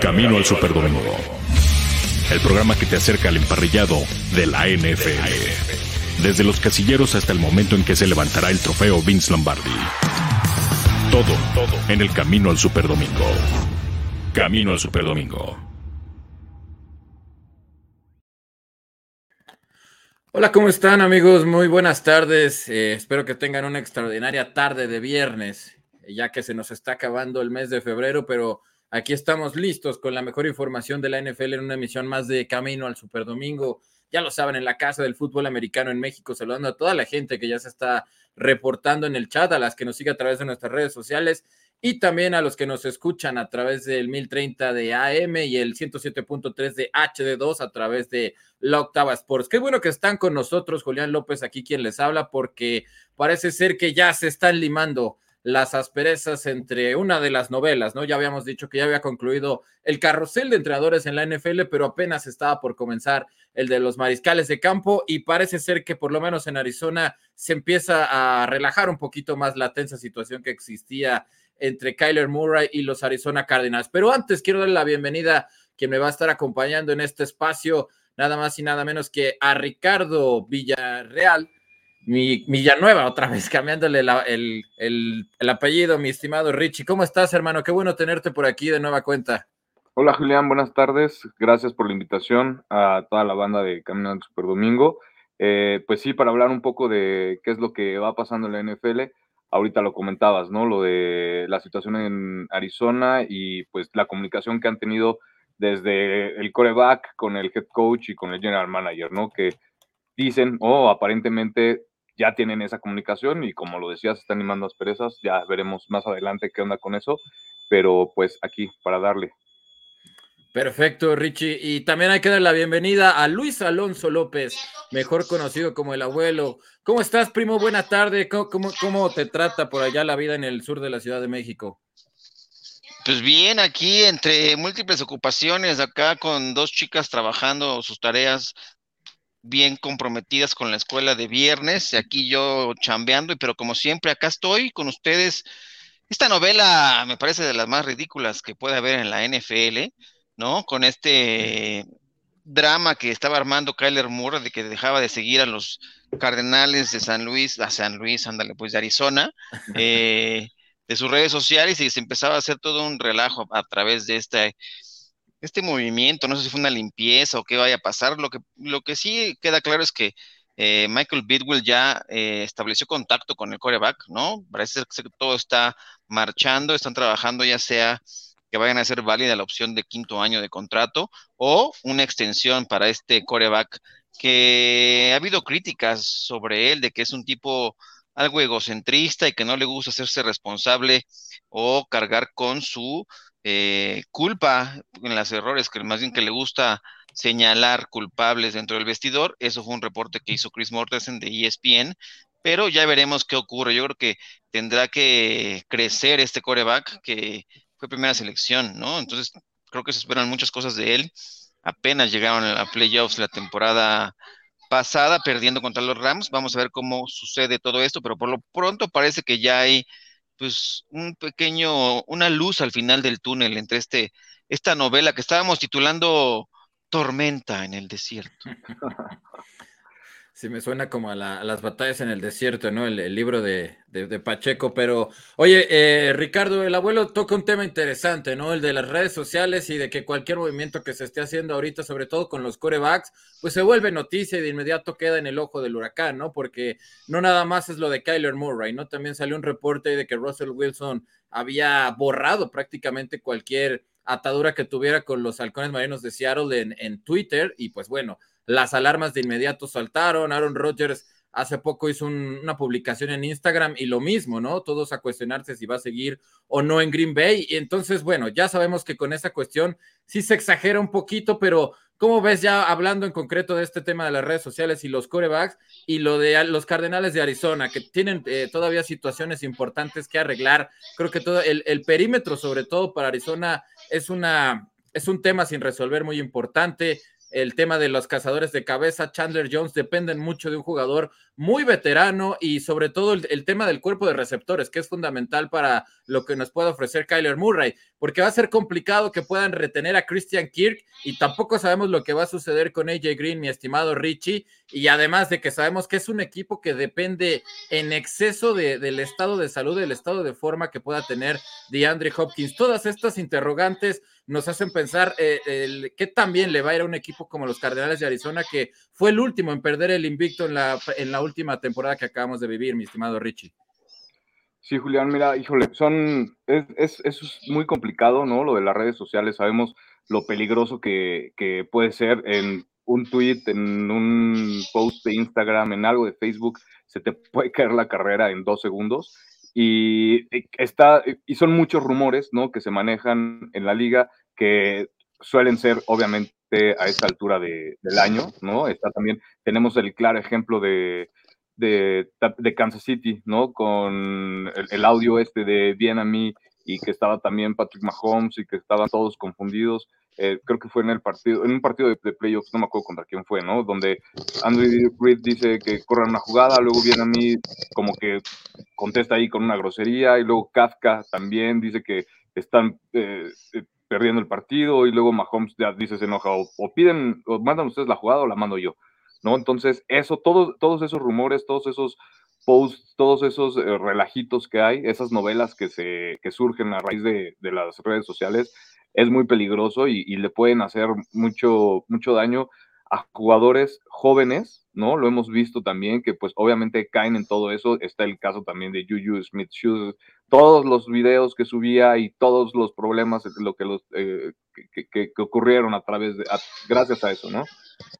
Camino al Superdomingo. El programa que te acerca al emparrillado de la NFL. Desde los casilleros hasta el momento en que se levantará el trofeo Vince Lombardi. Todo, todo en el Camino al Superdomingo. Camino al Superdomingo. Hola, ¿cómo están amigos? Muy buenas tardes. Eh, espero que tengan una extraordinaria tarde de viernes, ya que se nos está acabando el mes de febrero, pero aquí estamos listos con la mejor información de la NFL en una emisión más de Camino al Superdomingo. Ya lo saben, en la casa del fútbol americano en México, saludando a toda la gente que ya se está reportando en el chat, a las que nos sigue a través de nuestras redes sociales y también a los que nos escuchan a través del 1030 de AM y el 107.3 de HD2 a través de la Octava Sports. Qué bueno que están con nosotros, Julián López, aquí quien les habla, porque parece ser que ya se están limando las asperezas entre una de las novelas, ¿no? Ya habíamos dicho que ya había concluido el carrusel de entrenadores en la NFL, pero apenas estaba por comenzar el de los mariscales de campo y parece ser que por lo menos en Arizona se empieza a relajar un poquito más la tensa situación que existía entre Kyler Murray y los Arizona Cardinals. Pero antes quiero darle la bienvenida a quien me va a estar acompañando en este espacio, nada más y nada menos que a Ricardo Villarreal, mi Villanueva, otra vez cambiándole el, el, apellido, mi estimado Richie. ¿Cómo estás, hermano? Qué bueno tenerte por aquí de nueva cuenta. Hola, Julián, buenas tardes. Gracias por la invitación a toda la banda de Camino al Super Domingo. Eh, pues sí, para hablar un poco de qué es lo que va pasando en la NFL ahorita lo comentabas, ¿no? Lo de la situación en Arizona y pues la comunicación que han tenido desde el coreback con el head coach y con el general manager, ¿no? Que dicen, o oh, aparentemente ya tienen esa comunicación y como lo decías, están animando asperezas, ya veremos más adelante qué onda con eso, pero pues aquí para darle. Perfecto, Richie. Y también hay que dar la bienvenida a Luis Alonso López, mejor conocido como el abuelo. ¿Cómo estás, primo? Buena tarde. ¿Cómo, cómo, te trata por allá la vida en el sur de la Ciudad de México? Pues bien, aquí entre múltiples ocupaciones, acá con dos chicas trabajando sus tareas bien comprometidas con la escuela de viernes, y aquí yo chambeando, pero como siempre acá estoy con ustedes. Esta novela me parece de las más ridículas que puede haber en la NFL ¿no? Con este drama que estaba armando Kyler Moore de que dejaba de seguir a los Cardenales de San Luis, a San Luis, ándale, pues de Arizona, eh, de sus redes sociales y se empezaba a hacer todo un relajo a, través de este, este movimiento. No sé si fue una limpieza o qué vaya a pasar. Lo que, lo que sí queda claro es que eh, Michael Bidwell ya eh, estableció contacto con el coreback, ¿no? Parece que todo está marchando, están trabajando ya sea que vayan a ser válida la opción de quinto año de contrato o una extensión para este coreback que ha habido críticas sobre él de que es un tipo algo egocentrista y que no le gusta hacerse responsable o cargar con su eh, culpa en los errores, que más bien que le gusta señalar culpables dentro del vestidor. Eso fue un reporte que hizo Chris Mortensen de ESPN, pero ya veremos qué ocurre. Yo creo que tendrá que crecer este coreback que fue primera selección, ¿no? Entonces, creo que se esperan muchas cosas de él. Apenas llegaron a playoffs la temporada pasada, perdiendo contra los Rams. Vamos a ver cómo sucede todo esto, pero por lo pronto parece que ya hay, pues, un pequeño, una luz al final del túnel entre este, esta novela que estábamos titulando Tormenta en el desierto. Sí, me suena como a, las batallas en el desierto, ¿no? El, libro de, Pacheco, pero oye, eh, Ricardo, el abuelo toca un tema interesante, ¿no? El de las redes sociales y de que cualquier movimiento que se esté haciendo ahorita, sobre todo con los corebacks, pues se vuelve noticia y de inmediato queda en el ojo del huracán, ¿no? Porque no nada más es lo de Kyler Murray, ¿no? También salió un reporte de que Russell Wilson había borrado prácticamente cualquier atadura que tuviera con los halcones marinos de Seattle en Twitter y pues bueno las alarmas de inmediato saltaron. Aaron Rodgers hace poco hizo una publicación en Instagram y lo mismo, ¿no? Todos a cuestionarse si va a seguir o no en Green Bay. Y entonces, bueno, ya sabemos que con esa cuestión sí se exagera un poquito, pero ¿cómo ves ya hablando en concreto de este tema de las redes sociales y los corebacks y lo de los Cardenales de Arizona, que tienen eh, todavía situaciones importantes que arreglar? Creo que todo el, el perímetro, sobre todo para Arizona, es una es un tema sin resolver muy importante el tema de los cazadores de cabeza, Chandler Jones, dependen mucho de un jugador muy veterano y sobre todo el, tema del cuerpo de receptores, que es fundamental para lo que nos puede ofrecer Kyler Murray, porque va a ser complicado que puedan retener a Christian Kirk y tampoco sabemos lo que va a suceder con AJ Green, mi estimado Richie, y además de que sabemos que es un equipo que depende en exceso del estado de salud, del estado de forma que pueda tener DeAndre Hopkins. Todas estas interrogantes nos hacen pensar eh, el, qué también le va a ir a un equipo como los Cardenales de Arizona, que fue el último en perder el invicto en la, en la última temporada que acabamos de vivir, mi estimado Richie. Sí, Julián, mira, híjole, son, es, es, muy complicado, ¿no? Lo de las redes sociales, sabemos lo peligroso que, que puede ser en un tweet, en un post de Instagram, en algo de Facebook, se te puede caer la carrera en dos segundos y está, y son muchos rumores, ¿no? Que se manejan en la liga que suelen ser, obviamente, a esta altura de, del año, ¿no? Está también, tenemos el claro ejemplo de, de, Kansas City, ¿no? Con el, audio este de Bien a mí y que estaba también Patrick Mahomes y que estaban todos confundidos. Eh, creo que fue en el partido, en un partido de, playoffs, no me acuerdo contra quién fue, ¿no? Donde Andrew Reid dice que corran una jugada, luego viene a mí como que contesta ahí con una grosería, y luego Kafka también dice que están eh, eh, perdiendo el partido, y luego Mahomes ya dice se enoja, o, piden, o mandan ustedes la jugada o la mando yo, ¿no? Entonces, eso, todo, todos esos rumores, todos esos posts, todos esos relajitos que hay, esas novelas que, se, que surgen a raíz de, de las redes sociales, es muy peligroso y, le pueden hacer mucho, mucho daño a jugadores jóvenes, ¿no? Lo hemos visto también, que pues obviamente caen en todo eso. Está el caso también de Juju Smith Shoes, todos los videos que subía y todos los problemas lo que, los, eh, que, ocurrieron a través de, gracias a eso, ¿no?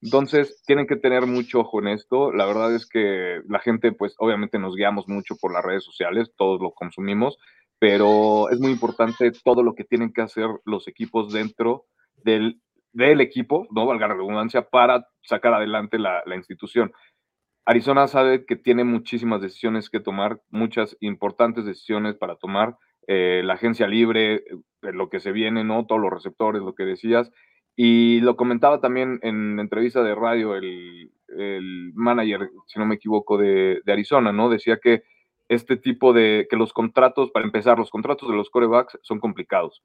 Entonces, tienen que tener mucho ojo en esto. La verdad es que la gente, pues obviamente nos guiamos mucho por las redes sociales, todos lo consumimos, pero es muy importante todo lo que tienen que hacer los equipos dentro del, del equipo, no valga la redundancia, para sacar adelante la, la, institución. Arizona sabe que tiene muchísimas decisiones que tomar, muchas importantes decisiones para tomar. Eh, la agencia libre, eh, lo que se viene, ¿no? Todos los receptores, lo que decías. Y lo comentaba también en entrevista de radio el, el manager, si no me equivoco, de, de Arizona, ¿no? Decía que este tipo de, que los contratos, para empezar, los contratos de los corebacks son complicados,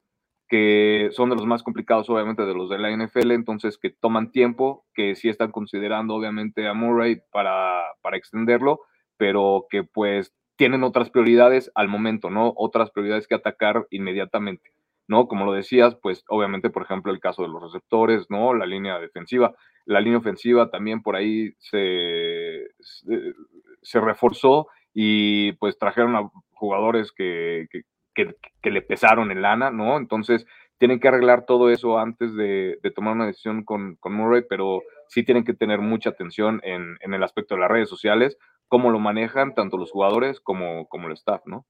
que son de los más complicados obviamente de los de la NFL, entonces que toman tiempo, que sí están considerando obviamente a Murray para, para extenderlo, pero que pues tienen otras prioridades al momento, ¿no? Otras prioridades que atacar inmediatamente, ¿no? Como lo decías, pues obviamente, por ejemplo, el caso de los receptores, ¿no? La línea defensiva, la línea ofensiva también por ahí se, se, se reforzó y pues trajeron a jugadores que, que, le pesaron en lana, ¿no? Entonces tienen que arreglar todo eso antes de, tomar una decisión con, con, Murray, pero sí tienen que tener mucha atención en, en, el aspecto de las redes sociales, cómo lo manejan tanto los jugadores como, como el staff, ¿no?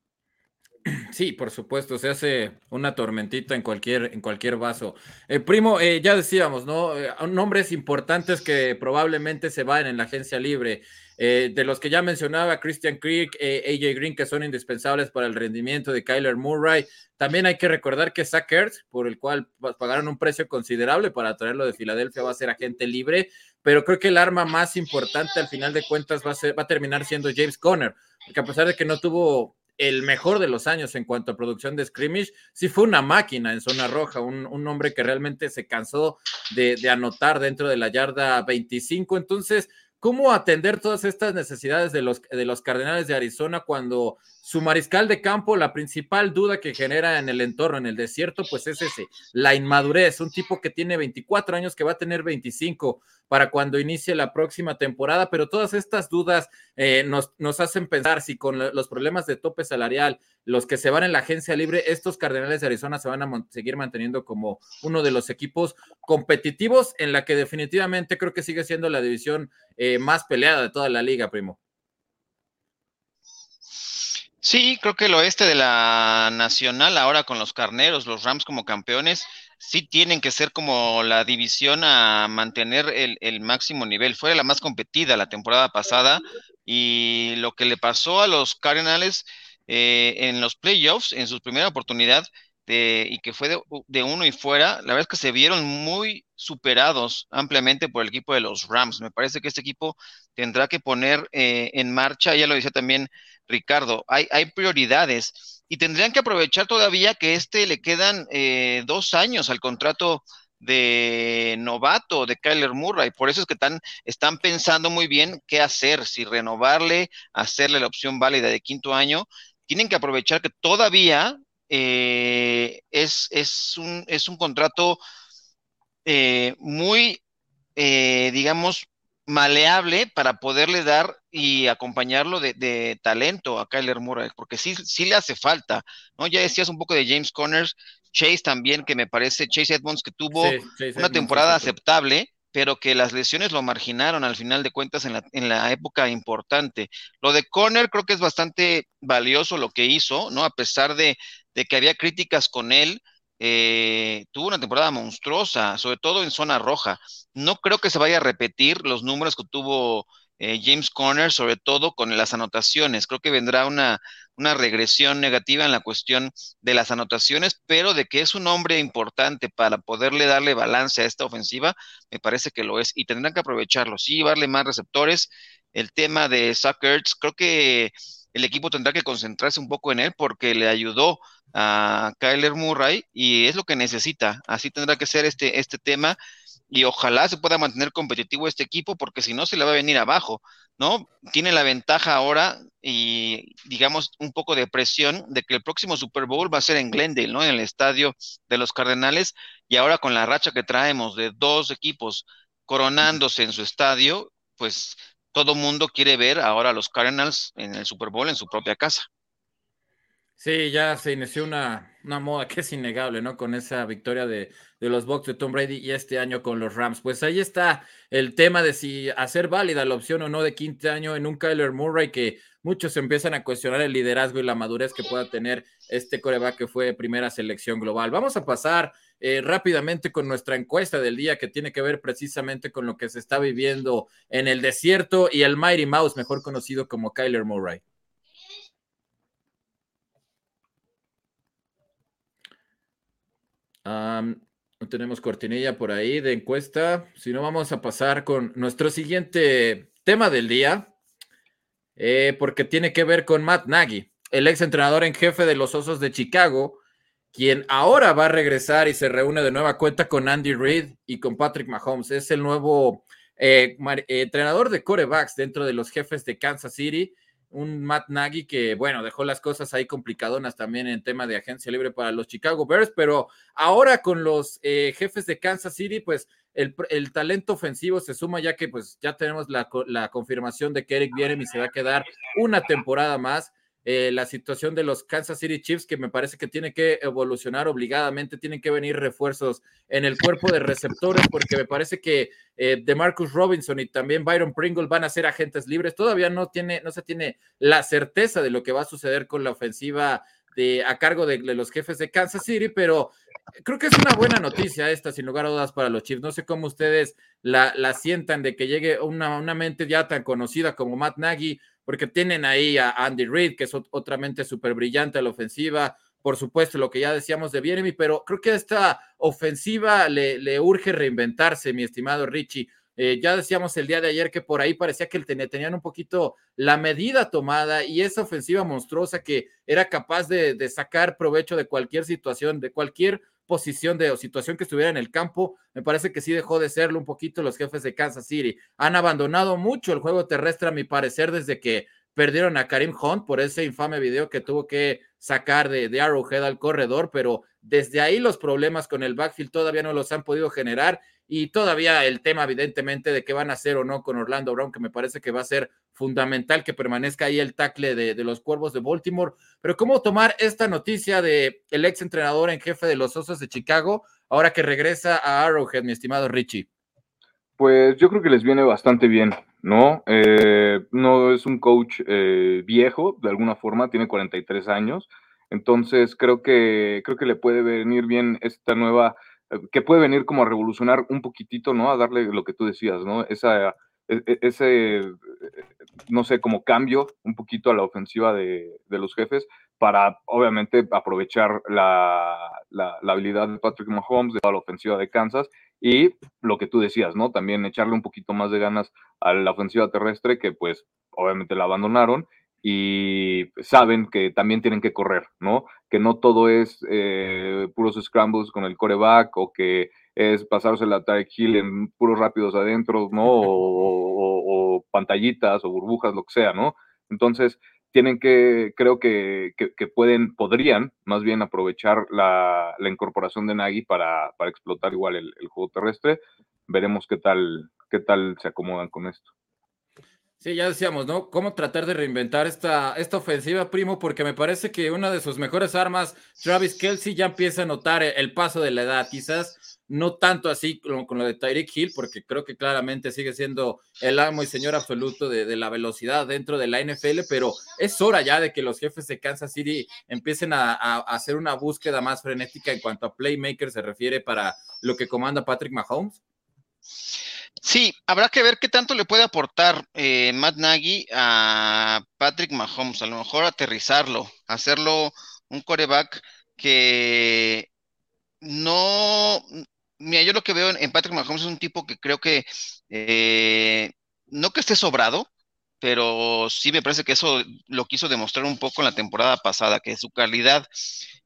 Sí, por supuesto, se hace una tormentita en cualquier, en cualquier vaso. Eh, primo, eh, ya decíamos, ¿no? Eh, nombres importantes que probablemente se van en la agencia libre. De los que ya mencionaba, Christian Creek, AJ Green, que son indispensables para el rendimiento de Kyler Murray. También hay que recordar que Zach por el cual pagaron un precio considerable para traerlo de Filadelfia, va a ser agente libre, pero creo que el arma más importante al final de cuentas va a, ser, terminar siendo James Conner, porque a pesar de que no tuvo el mejor de los años en cuanto a producción de scrimmage, sí fue una máquina en zona roja, un, hombre que realmente se cansó de, de, anotar dentro de la yarda 25. Entonces, ¿cómo atender todas estas necesidades de los, de los Cardenales de Arizona cuando su mariscal de campo, la principal duda que genera en el entorno, en el desierto, pues es ese, la inmadurez, un tipo que tiene 24 años, que va a tener 25 para cuando inicie la próxima temporada, pero todas estas dudas eh, nos, nos, hacen pensar si con los problemas de tope salarial, los que se van en la agencia libre, estos Cardenales de Arizona se van a seguir manteniendo como uno de los equipos competitivos en la que definitivamente creo que sigue siendo la división eh, más peleada de toda la liga, primo. Sí, creo que el oeste de la nacional, ahora con los carneros, los Rams como campeones, sí tienen que ser como la división a mantener el, máximo nivel. Fue la más competida la temporada pasada y lo que le pasó a los Cardinals eh, en los playoffs, en su primera oportunidad, y que fue de, uno y fuera, la verdad es que se vieron muy superados ampliamente por el equipo de los Rams. Me parece que este equipo tendrá que poner eh, en marcha, ya lo decía también Ricardo, hay, hay prioridades y tendrían que aprovechar todavía que este le quedan eh, dos años al contrato de novato de Kyler Murray. Por eso es que están, están pensando muy bien qué hacer, si renovarle, hacerle la opción válida de quinto año. Tienen que aprovechar que todavía eh, es, es, un, es un contrato eh, muy, eh, digamos, maleable para poderle dar y acompañarlo de, talento a Kyler Murray, porque sí, sí le hace falta, ¿no? Ya decías un poco de James Connors, Chase también, que me parece, Chase Edmonds, que tuvo una temporada aceptable, pero que las lesiones lo marginaron al final de cuentas en la, en la época importante. Lo de Conner creo que es bastante valioso lo que hizo, ¿no? A pesar de, de que había críticas con él, eh, tuvo una temporada monstruosa, sobre todo en zona roja. No creo que se vaya a repetir los números que tuvo eh, James Conner, sobre todo con las anotaciones. Creo que vendrá una, una regresión negativa en la cuestión de las anotaciones, pero de que es un hombre importante para poderle darle balance a esta ofensiva, me parece que lo es y tendrán que aprovecharlo. Sí, darle más receptores. El tema de Suckers, creo que el equipo tendrá que concentrarse un poco en él porque le ayudó a Kyler Murray y es lo que necesita. Así tendrá que ser este, este tema y ojalá se pueda mantener competitivo este equipo porque si no se le va a venir abajo, ¿no? Tiene la ventaja ahora y digamos un poco de presión de que el próximo Super Bowl va a ser en Glendale, ¿no? En el estadio de los Cardenales y ahora con la racha que traemos de dos equipos coronándose en su estadio, pues todo mundo quiere ver ahora a los Cardinals en el Super Bowl en su propia casa. Sí, ya se inició una, una moda que es innegable, ¿no? Con esa victoria de, de, los Bucks de Tom Brady y este año con los Rams. Pues ahí está el tema de si hacer válida la opción o no de quinto año en un Kyler Murray que muchos empiezan a cuestionar el liderazgo y la madurez que pueda tener este coreback que fue primera selección global. Vamos a pasar eh, rápidamente con nuestra encuesta del día que tiene que ver precisamente con lo que se está viviendo en el desierto y el Mighty Mouse, mejor conocido como Kyler Murray. No tenemos cortinilla por ahí de encuesta, si no vamos a pasar con nuestro siguiente tema del día, eh, porque tiene que ver con Matt Nagy, el ex entrenador en jefe de los Osos de Chicago, quien ahora va a regresar y se reúne de nueva cuenta con Andy Reid y con Patrick Mahomes. Es el nuevo eh, eh, entrenador de corebacks dentro de los jefes de Kansas City. Un Matt Nagy que, bueno, dejó las cosas ahí complicadonas también en tema de agencia libre para los Chicago Bears, pero ahora con los eh, jefes de Kansas City, pues el, talento ofensivo se suma ya que pues ya tenemos la, la confirmación de que Eric Bierem y se va a quedar una temporada más. Eh, la situación de los Kansas City Chiefs, que me parece que tiene que evolucionar obligadamente, tienen que venir refuerzos en el cuerpo de receptores, porque me parece que eh, de Marcus Robinson y también Byron Pringle van a ser agentes libres. Todavía no, tiene, no se tiene la certeza de lo que va a suceder con la ofensiva de, a cargo de, los jefes de Kansas City, pero creo que es una buena noticia esta, sin lugar a dudas, para los Chiefs. No sé cómo ustedes la, la sientan de que llegue una, una mente ya tan conocida como Matt Nagy, porque tienen ahí a Andy Reid, que es otra mente súper brillante a la ofensiva, por supuesto, lo que ya decíamos de Bieremi, pero creo que a esta ofensiva le, urge reinventarse, mi estimado Richie. Eh, ya decíamos el día de ayer que por ahí parecía que tenían un poquito la medida tomada y esa ofensiva monstruosa que era capaz de sacar provecho de cualquier situación, de cualquier posición de o situación que estuviera en el campo, me parece que sí dejó de serlo un poquito los jefes de Kansas City. Han abandonado mucho el juego terrestre, a mi parecer, desde que perdieron a Karim Hunt por ese infame video que tuvo que sacar de, de Arrowhead al corredor, pero desde ahí los problemas con el backfield todavía no los han podido generar y todavía el tema evidentemente de qué van a hacer o no con Orlando Brown, que me parece que va a ser fundamental que permanezca ahí el tackle de, los Cuervos de Baltimore. Pero ¿cómo tomar esta noticia de el ex entrenador en jefe de los Osos de Chicago ahora que regresa a Arrowhead, mi estimado Richie? Pues yo creo que les viene bastante bien, ¿no? Eh, no es un coach eh, viejo, de alguna forma, tiene 43 años, entonces creo que, creo que le puede venir bien esta nueva, eh, que puede venir como a revolucionar un poquitito, ¿no? A darle lo que tú decías, ¿no? Esa, ese, no sé, como cambio un poquito a la ofensiva de, de los jefes para obviamente aprovechar la, la, habilidad de Patrick Mahomes, de toda la ofensiva de Kansas y lo que tú decías, ¿no? También echarle un poquito más de ganas a la ofensiva terrestre que pues obviamente la abandonaron y saben que también tienen que correr, ¿no? Que no todo es eh, puros scrambles con el coreback o que es pasarse la Tarek Hill en puros rápidos adentro, ¿no? O, pantallitas o burbujas, lo que sea, ¿no? Entonces, tienen que, creo que, que, pueden, podrían más bien aprovechar la, incorporación de Nagy para, para explotar igual el, el, juego terrestre. Veremos qué tal, qué tal se acomodan con esto. Sí, ya decíamos, ¿no? ¿Cómo tratar de reinventar esta, esta ofensiva, primo? Porque me parece que una de sus mejores armas, Travis Kelsey, ya empieza a notar el paso de la edad. Quizás no tanto así como con lo de Tyreek Hill, porque creo que claramente sigue siendo el amo y señor absoluto de, la velocidad dentro de la NFL, pero es hora ya de que los jefes de Kansas City empiecen a, a hacer una búsqueda más frenética en cuanto a playmaker se refiere para lo que comanda Patrick Mahomes. Sí, habrá que ver qué tanto le puede aportar eh, Matt Nagy a Patrick Mahomes. A lo mejor aterrizarlo, hacerlo un coreback que no. Mira, yo lo que veo en, Patrick Mahomes es un tipo que creo que eh, no que esté sobrado, pero sí me parece que eso lo quiso demostrar un poco en la temporada pasada, que su calidad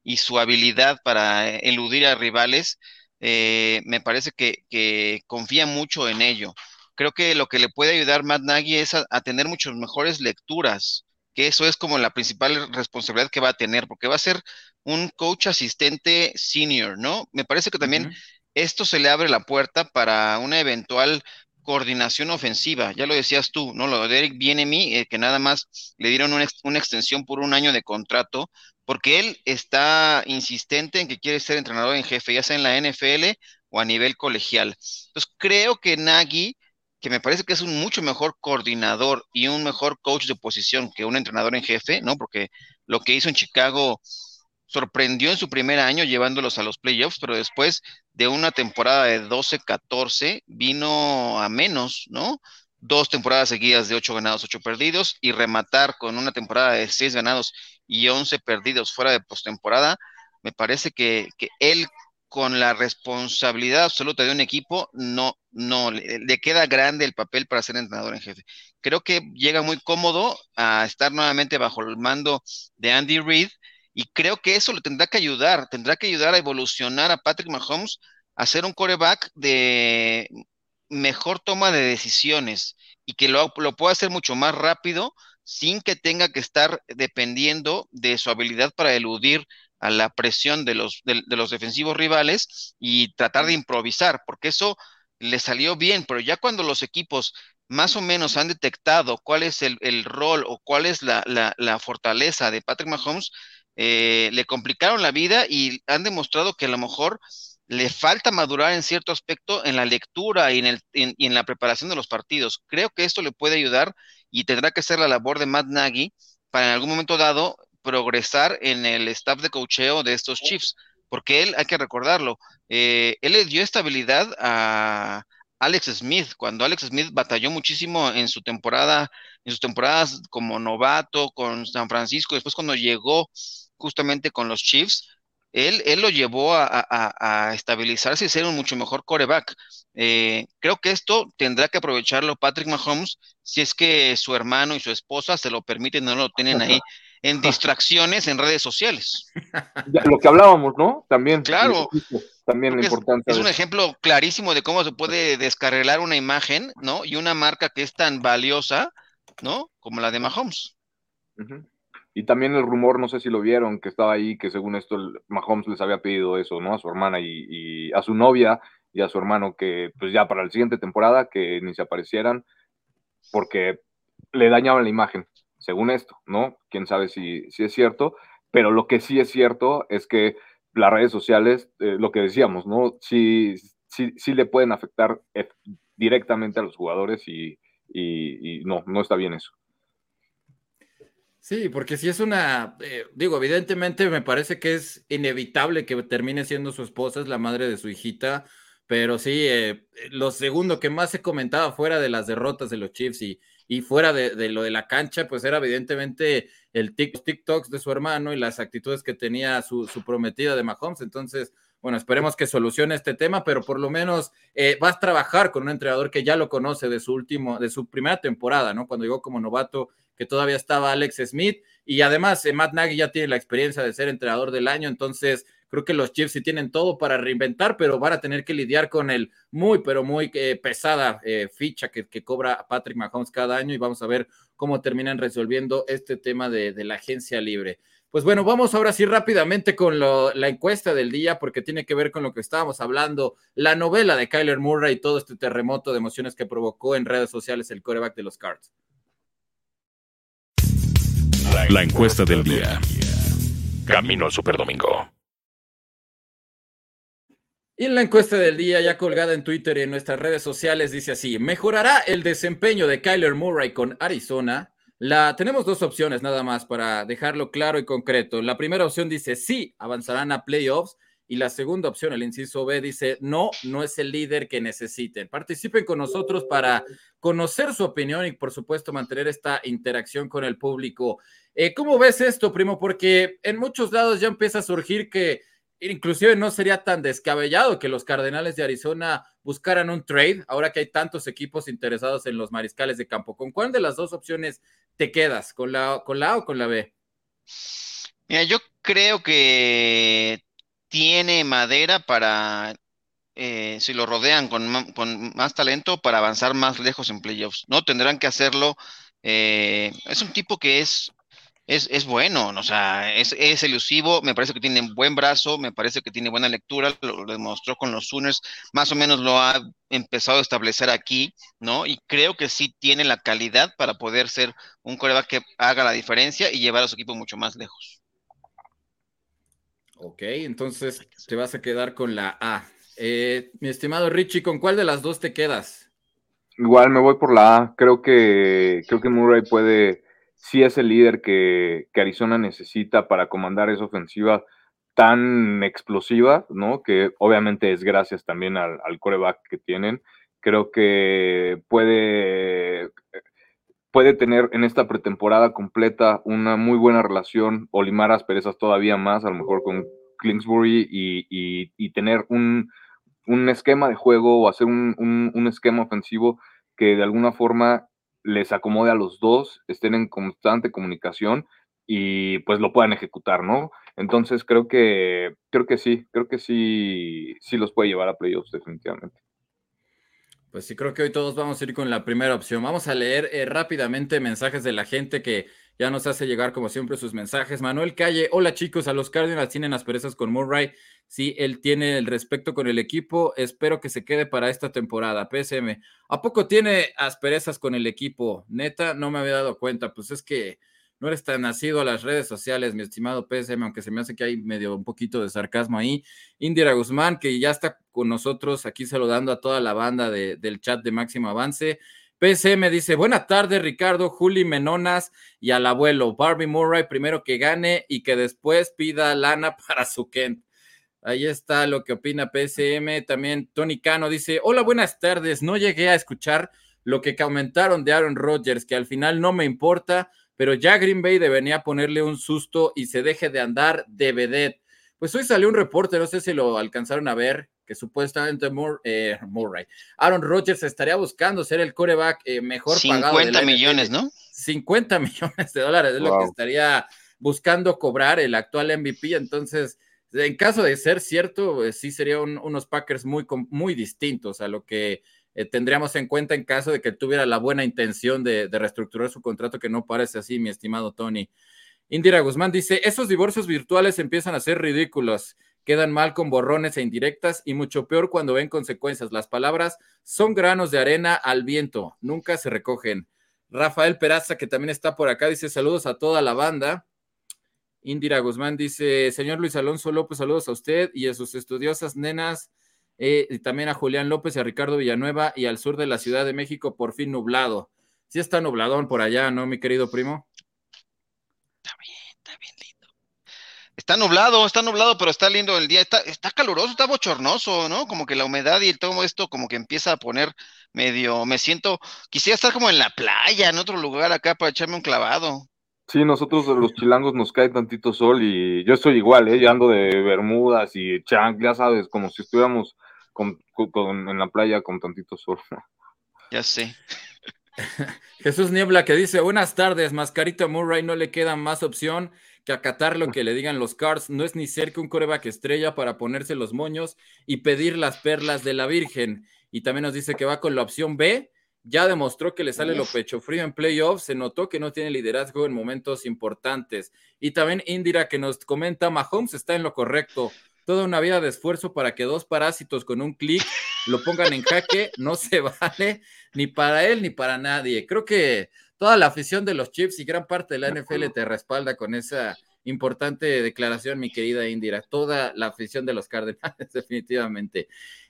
y su habilidad para eludir a rivales eh, me parece que, confía mucho en ello. Creo que lo que le puede ayudar Matt Nagy es a, tener muchas mejores lecturas, que eso es como la principal responsabilidad que va a tener, porque va a ser un coach asistente senior, ¿no? Me parece que también esto se le abre la puerta para una eventual coordinación ofensiva. Ya lo decías tú, ¿no? Lo de Eric Bienemi, eh, que nada más le dieron una, una, extensión por un año de contrato, porque él está insistente en que quiere ser entrenador en jefe, ya sea en la NFL o a nivel colegial. Entonces, creo que Nagy, que me parece que es un mucho mejor coordinador y un mejor coach de posición que un entrenador en jefe, ¿no? Porque lo que hizo en Chicago sorprendió en su primer año llevándolos a los playoffs, pero después de una temporada de 12-14 vino a menos, ¿no? Dos temporadas seguidas de ocho ganados, ocho perdidos y rematar con una temporada de seis ganados y 11 perdidos fuera de postemporada, me parece que, él con la responsabilidad absoluta de un equipo, no, no, le, queda grande el papel para ser entrenador en jefe. Creo que llega muy cómodo a estar nuevamente bajo el mando de Andy Reid y creo que eso le tendrá que ayudar, tendrá que ayudar a evolucionar a Patrick Mahomes a ser un coreback de mejor toma de decisiones y que lo, lo pueda hacer mucho más rápido sin que tenga que estar dependiendo de su habilidad para eludir a la presión de los, de, los defensivos rivales y tratar de improvisar, porque eso le salió bien, pero ya cuando los equipos más o menos han detectado cuál es el, rol o cuál es la, fortaleza de Patrick Mahomes, eh, le complicaron la vida y han demostrado que a lo mejor le falta madurar en cierto aspecto en la lectura y en, el, y en la preparación de los partidos. Creo que esto le puede ayudar y tendrá que ser la labor de Matt Nagy para en algún momento dado progresar en el staff de cocheo de estos Chiefs, porque él, hay que recordarlo, eh, él le dio estabilidad a Alex Smith, cuando Alex Smith batalló muchísimo en su temporada, en sus temporadas como novato con San Francisco, después cuando llegó justamente con los Chiefs, él, él lo llevó a, estabilizarse y ser un mucho mejor coreback. Eh, creo que esto tendrá que aprovecharlo Patrick Mahomes si es que su hermano y su esposa se lo permiten, no lo tienen ahí en distracciones en redes sociales. lo que hablábamos, ¿no? También. Claro. También importante. Es, un ejemplo clarísimo de cómo se puede descarrilar una imagen, ¿no? Y una marca que es tan valiosa, ¿no? Como la de Mahomes. Y también el rumor, no sé si lo vieron, que estaba ahí, que según esto Mahomes les había pedido eso, ¿no? A su hermana y, a su novia y a su hermano que pues ya para la siguiente temporada que ni se aparecieran porque le dañaban la imagen, según esto, ¿no? Quién sabe si, si es cierto, pero lo que sí es cierto es que las redes sociales, eh, lo que decíamos, ¿no? Sí, sí, sí le pueden afectar eh, directamente a los jugadores y, y no, no está bien eso. Sí, porque si es una, eh, digo, evidentemente me parece que es inevitable que termine siendo su esposa, es la madre de su hijita, pero sí, eh, lo segundo que más se comentaba fuera de las derrotas de los Chiefs y, y fuera de, lo de la cancha, pues era evidentemente el TikToks de su hermano y las actitudes que tenía su, su prometida de Mahomes. Entonces, bueno, esperemos que solucione este tema, pero por lo menos eh, vas a trabajar con un entrenador que ya lo conoce de su último, de su primera temporada, ¿no? Cuando llegó como novato, que todavía estaba Alex Smith, y además eh, Matt Nagy ya tiene la experiencia de ser entrenador del año, entonces creo que los Chiefs sí tienen todo para reinventar, pero van a tener que lidiar con el muy, pero muy eh, pesada ficha que, cobra Patrick Mahomes cada año, y vamos a ver cómo terminan resolviendo este tema de la agencia libre. Pues bueno, vamos ahora sí rápidamente con la encuesta del día, porque tiene que ver con lo que estábamos hablando, la novela de Kyler Murray y todo este terremoto de emociones que provocó en redes sociales el coreback de los Cards. La encuesta del día. Camino al Superdomingo. Y en la encuesta del día, ya colgada en Twitter y en nuestras redes sociales, dice así: ¿Mejorará el desempeño de Kyler Murray con Arizona? La, tenemos dos opciones nada más para dejarlo claro y concreto. La primera opción dice sí, avanzarán a playoffs. Y la segunda opción, el inciso B, dice no, no es el líder que necesiten. Participen con nosotros para conocer su opinión y, por supuesto, mantener esta interacción con el público. Eh, ¿Cómo ves esto, primo? Porque en muchos lados ya empieza a surgir que inclusive no sería tan descabellado que los Cardenales de Arizona buscaran un trade, ahora que hay tantos equipos interesados en los mariscales de campo. ¿Con cuál de las dos opciones te quedas? ¿Con la, con la A o con la B? Mira, yo creo que tiene madera para, eh, si lo rodean con, más talento, para avanzar más lejos en playoffs. No tendrán que hacerlo. Eh, es un tipo que es es, bueno, o sea, es, elusivo, me parece que tiene buen brazo, me parece que tiene buena lectura, lo, demostró con los Sooners, más o menos lo ha empezado a establecer aquí, ¿no? Y creo que sí tiene la calidad para poder ser un coreback que haga la diferencia y llevar a su equipo mucho más lejos. Ok, entonces te vas a quedar con la A. Eh, mi estimado Richie, ¿con cuál de las dos te quedas? Igual me voy por la A. Creo que, creo que Murray puede sí es el líder que, Arizona necesita para comandar esa ofensiva tan explosiva, ¿no? Que obviamente es gracias también al, coreback que tienen. Creo que puede, puede tener en esta pretemporada completa una muy buena relación, o limar asperezas todavía más, a lo mejor con Kingsbury, y, tener un, esquema de juego o hacer un, un esquema ofensivo que de alguna forma les acomode a los dos, estén en constante comunicación y pues lo puedan ejecutar, ¿no? Entonces creo que, creo que sí, creo que sí, sí los puede llevar a playoffs definitivamente. Pues sí, creo que hoy todos vamos a ir con la primera opción. Vamos a leer eh, rápidamente mensajes de la gente que ya nos hace llegar, como siempre, sus mensajes. Manuel Calle, hola chicos, a los Cardinals tienen asperezas con Murray. Sí, él tiene el respeto con el equipo. Espero que se quede para esta temporada. PSM, ¿a poco tiene asperezas con el equipo? Neta, no me había dado cuenta. Pues es que no eres tan nacido a las redes sociales, mi estimado PSM, aunque se me hace que hay medio un poquito de sarcasmo ahí. Indira Guzmán, que ya está con nosotros aquí saludando a toda la banda del chat de Máximo Avance. PSM dice, buena tarde Ricardo, Juli Menonas y al abuelo Barbie Murray, primero que gane y que después pida lana para su Kent. Ahí está lo que opina PSM. También Tony Cano dice, hola, buenas tardes. No llegué a escuchar lo que comentaron de Aaron Rodgers, que al final no me importa, pero ya Green Bay debería ponerle un susto y se deje de andar de vedette. Pues hoy salió un reporte, no sé si lo alcanzaron a ver, que supuestamente eh, Murray, Aaron Rodgers estaría buscando ser el coreback eh, mejor pagado. 50 millones, ¿no? 50 millones de dólares es lo que estaría buscando cobrar el actual MVP. Entonces, en caso de ser cierto, eh, sí serían unos Packers muy, muy distintos a lo que tendríamos en cuenta en caso de que tuviera la buena intención de, de reestructurar su contrato, que no parece así, mi estimado Tony. Indira Guzmán dice, esos divorcios virtuales empiezan a ser ridículos quedan mal con borrones e indirectas y mucho peor cuando ven consecuencias. Las palabras son granos de arena al viento, nunca se recogen. Rafael Peraza, que también está por acá, dice saludos a toda la banda. Indira Guzmán dice, señor Luis Alonso López, saludos a usted y a sus estudiosas nenas, eh, y también a Julián López y a Ricardo Villanueva y al sur de la Ciudad de México, por fin nublado. Sí está nubladón por allá, ¿no, mi querido primo? Está nublado, está nublado, pero está lindo el día. Está, está caluroso, está bochornoso, ¿no? Como que la humedad y todo esto como que empieza a poner medio, me siento, quisiera estar como en la playa, en otro lugar acá para echarme un clavado. Sí, nosotros los chilangos nos cae tantito sol y yo estoy igual, ¿eh? Yo ando de bermudas y chang, ya sabes, como si estuviéramos con, en la playa con tantito sol. Ya sé. Jesús Niebla que dice, buenas tardes, Mascarito Murray no le queda más opción que acatar lo que le digan los Cards. No es ni cerca un coreback estrella para ponerse los moños y pedir las perlas de la Virgen. Y también nos dice que va con la opción B. Ya demostró que le sale lo pecho frío en playoffs. Se notó que no tiene liderazgo en momentos importantes. Y también Indira que nos comenta, Mahomes está en lo correcto. Toda una vida de esfuerzo para que dos parásitos con un clic lo pongan en jaque. No se vale ni para él ni para nadie. Creo que toda la afición de los Chiefs y gran parte de la NFL te respalda con esa importante declaración, mi querida Indira. Toda la afición de los Cardenales, definitivamente.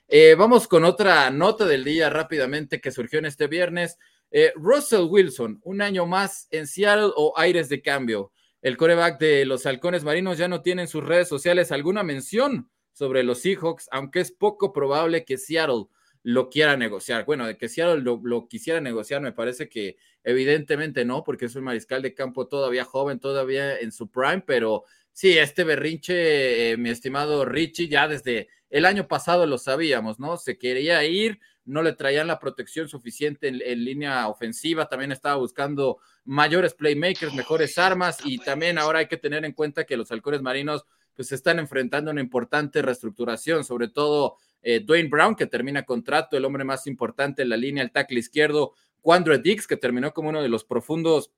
Eh, vamos con otra nota del día rápidamente que surgió en este viernes. Eh, Russell Wilson, un año más en Seattle o aires de cambio. El coreback de los halcones marinos ya no tiene en sus redes sociales alguna mención sobre los Seahawks, aunque es poco probable que Seattle lo quiera negociar. Bueno, de que Seattle lo, quisiera negociar, me parece que evidentemente no, porque es un mariscal de campo todavía joven, todavía en su prime, pero sí, este berrinche, eh, mi estimado Richie, ya desde el año pasado lo sabíamos, ¿no? Se quería ir, no le traían la protección suficiente en, línea ofensiva, también estaba buscando mayores playmakers, mejores armas y también ahora hay que tener en cuenta que los halcones marinos pues se están enfrentando a una importante reestructuración, sobre todo eh, Dwayne Brown, que termina contrato, el hombre más importante en la línea, el tackle izquierdo, Quandre Dix, que terminó como uno de los profundos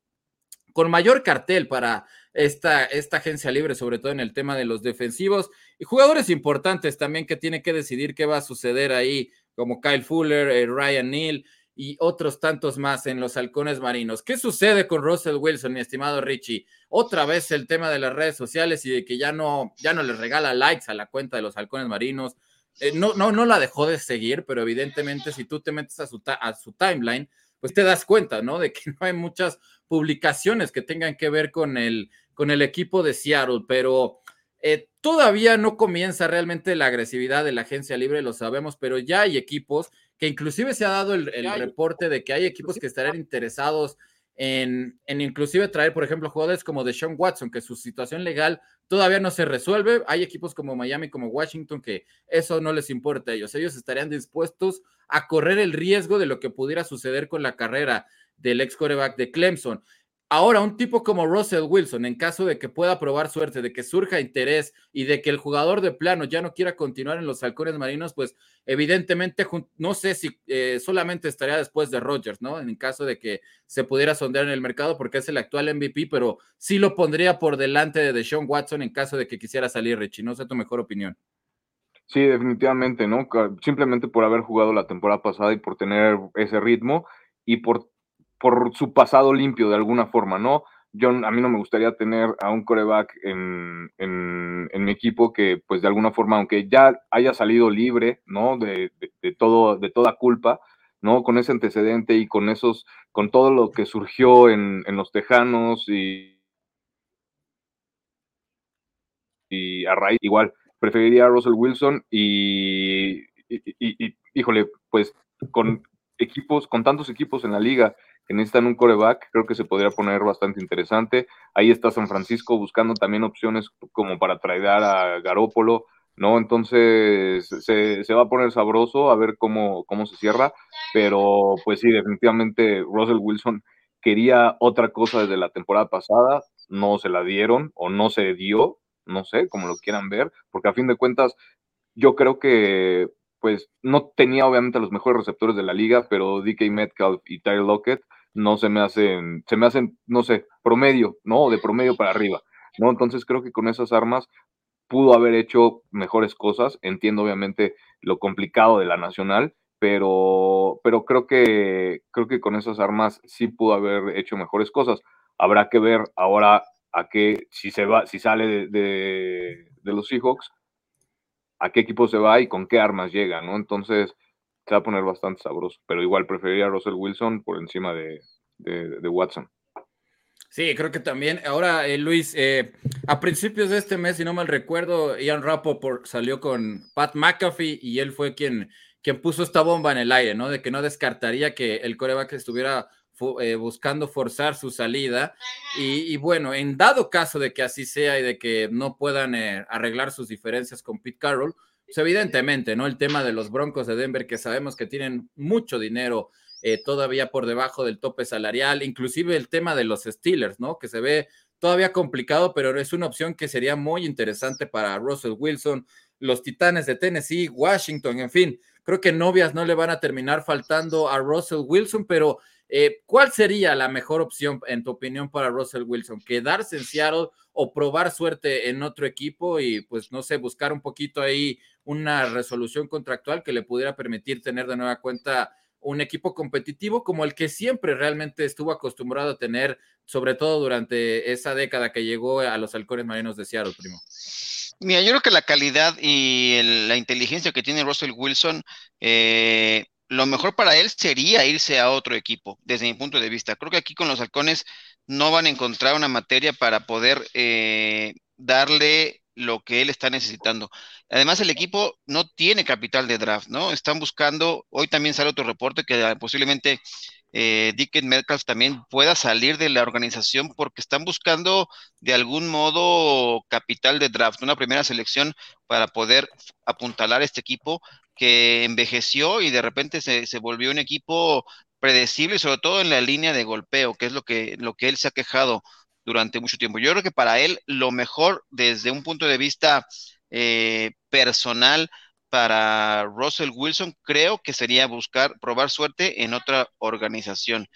con mayor cartel para esta, esta agencia libre, sobre todo en el tema de los defensivos, y jugadores importantes también que tiene que decidir qué va a suceder ahí, como Kyle Fuller, eh, Ryan Neal y otros tantos más en los halcones marinos. ¿Qué sucede con Russell Wilson, mi estimado Richie? Otra vez el tema de las redes sociales y de que ya no, ya no les regala likes a la cuenta de los halcones marinos, eh, no, no, no la dejó de seguir, pero evidentemente si tú te metes a su, a su timeline, pues te das cuenta, ¿no? De que no hay muchas publicaciones que tengan que ver con el, con el equipo de Seattle, pero eh, todavía no comienza realmente la agresividad de la agencia libre, lo sabemos, pero ya hay equipos que inclusive se ha dado el, el reporte de que hay equipos que estarán interesados en, inclusive traer, por ejemplo, jugadores como Deshaun Watson, que su situación legal todavía no se resuelve. Hay equipos como Miami, como Washington, que eso no les importa a ellos. Ellos estarían dispuestos a correr el riesgo de lo que pudiera suceder con la carrera del ex coreback de Clemson. Ahora, un tipo como Russell Wilson, en caso de que pueda probar suerte, de que surja interés y de que el jugador de plano ya no quiera continuar en los halcones marinos, pues evidentemente no sé si eh, solamente estaría después de Rodgers, ¿no? En caso de que se pudiera sondear en el mercado porque es el actual MVP, pero sí lo pondría por delante de Deshaun Watson en caso de que quisiera salir, Richie. No sé tu mejor opinión. Sí, definitivamente, ¿no? Simplemente por haber jugado la temporada pasada y por tener ese ritmo y por por su pasado limpio de alguna forma, ¿no? Yo, a mí no me gustaría tener a un coreback en, mi equipo que, pues, de alguna forma, aunque ya haya salido libre, ¿no? De, todo, de toda culpa, ¿no? Con ese antecedente y con esos, con todo lo que surgió en, los Tejanos y, y a raíz, igual, preferiría a Russell Wilson y, y, híjole, pues, con equipos, con tantos equipos en la liga que necesitan un coreback, creo que se podría poner bastante interesante. Ahí está San Francisco buscando también opciones como para traer a Garópolo, ¿no? Entonces se, va a poner sabroso a ver cómo, cómo se cierra, pero pues sí, definitivamente Russell Wilson quería otra cosa desde la temporada pasada, no se la dieron o no se dio, no sé, como lo quieran ver, porque a fin de cuentas yo creo que pues no tenía obviamente los mejores receptores de la liga, pero DK Metcalf y Tyler Lockett no se me hacen, se me hacen, no sé, promedio, ¿no? De promedio para arriba, ¿no? Entonces creo que con esas armas pudo haber hecho mejores cosas. Entiendo obviamente lo complicado de la nacional, pero, pero creo que creo que con esas armas sí pudo haber hecho mejores cosas. Habrá que ver ahora a qué, si se va, si sale de, de, de los Seahawks, a qué equipo se va y con qué armas llega, ¿no? Entonces se va a poner bastante sabroso, pero igual preferiría a Russell Wilson por encima de, Watson. Sí, creo que también. Ahora, eh, Luis, eh, a principios de este mes, si no mal recuerdo, Ian Rappaport salió con Pat McAfee y él fue quien, quien puso esta bomba en el aire, ¿no? De que no descartaría que el coreback estuviera eh, buscando forzar su salida. Y, bueno, en dado caso de que así sea y de que no puedan arreglar sus diferencias con Pete Carroll, pues evidentemente, ¿no? El tema de los Broncos de Denver, que sabemos que tienen mucho dinero eh, todavía por debajo del tope salarial, inclusive el tema de los Steelers, ¿no? Que se ve todavía complicado, pero es una opción que sería muy interesante para Russell Wilson, los Titanes de Tennessee, Washington, en fin, creo que novias no le van a terminar faltando a Russell Wilson, pero eh, ¿cuál sería la mejor opción, en tu opinión, para Russell Wilson? ¿Quedarse en Seattle o probar suerte en otro equipo y, pues, no sé, buscar un poquito ahí una resolución contractual que le pudiera permitir tener de nueva cuenta un equipo competitivo como el que siempre realmente estuvo acostumbrado a tener, sobre todo durante esa década que llegó a los halcones marinos de Seattle, primo. Mira, yo creo que la calidad y la inteligencia que tiene Russell Wilson, eh, lo mejor para él sería irse a otro equipo, desde mi punto de vista. Creo que aquí con los halcones no van a encontrar una materia para poder eh, darle lo que él está necesitando. Además, el equipo no tiene capital de draft, ¿no? Están buscando, hoy también sale otro reporte que ah, posiblemente eh, Dickens Metcalf también pueda salir de la organización porque están buscando de algún modo capital de draft, una primera selección para poder apuntalar este equipo que envejeció y de repente se, se volvió un equipo predecible, sobre todo en la línea de golpeo, que es lo que, lo que él se ha quejado durante mucho tiempo. Yo creo que para él lo mejor desde un punto de vista eh, personal para Russell Wilson creo que sería buscar probar suerte en otra organización.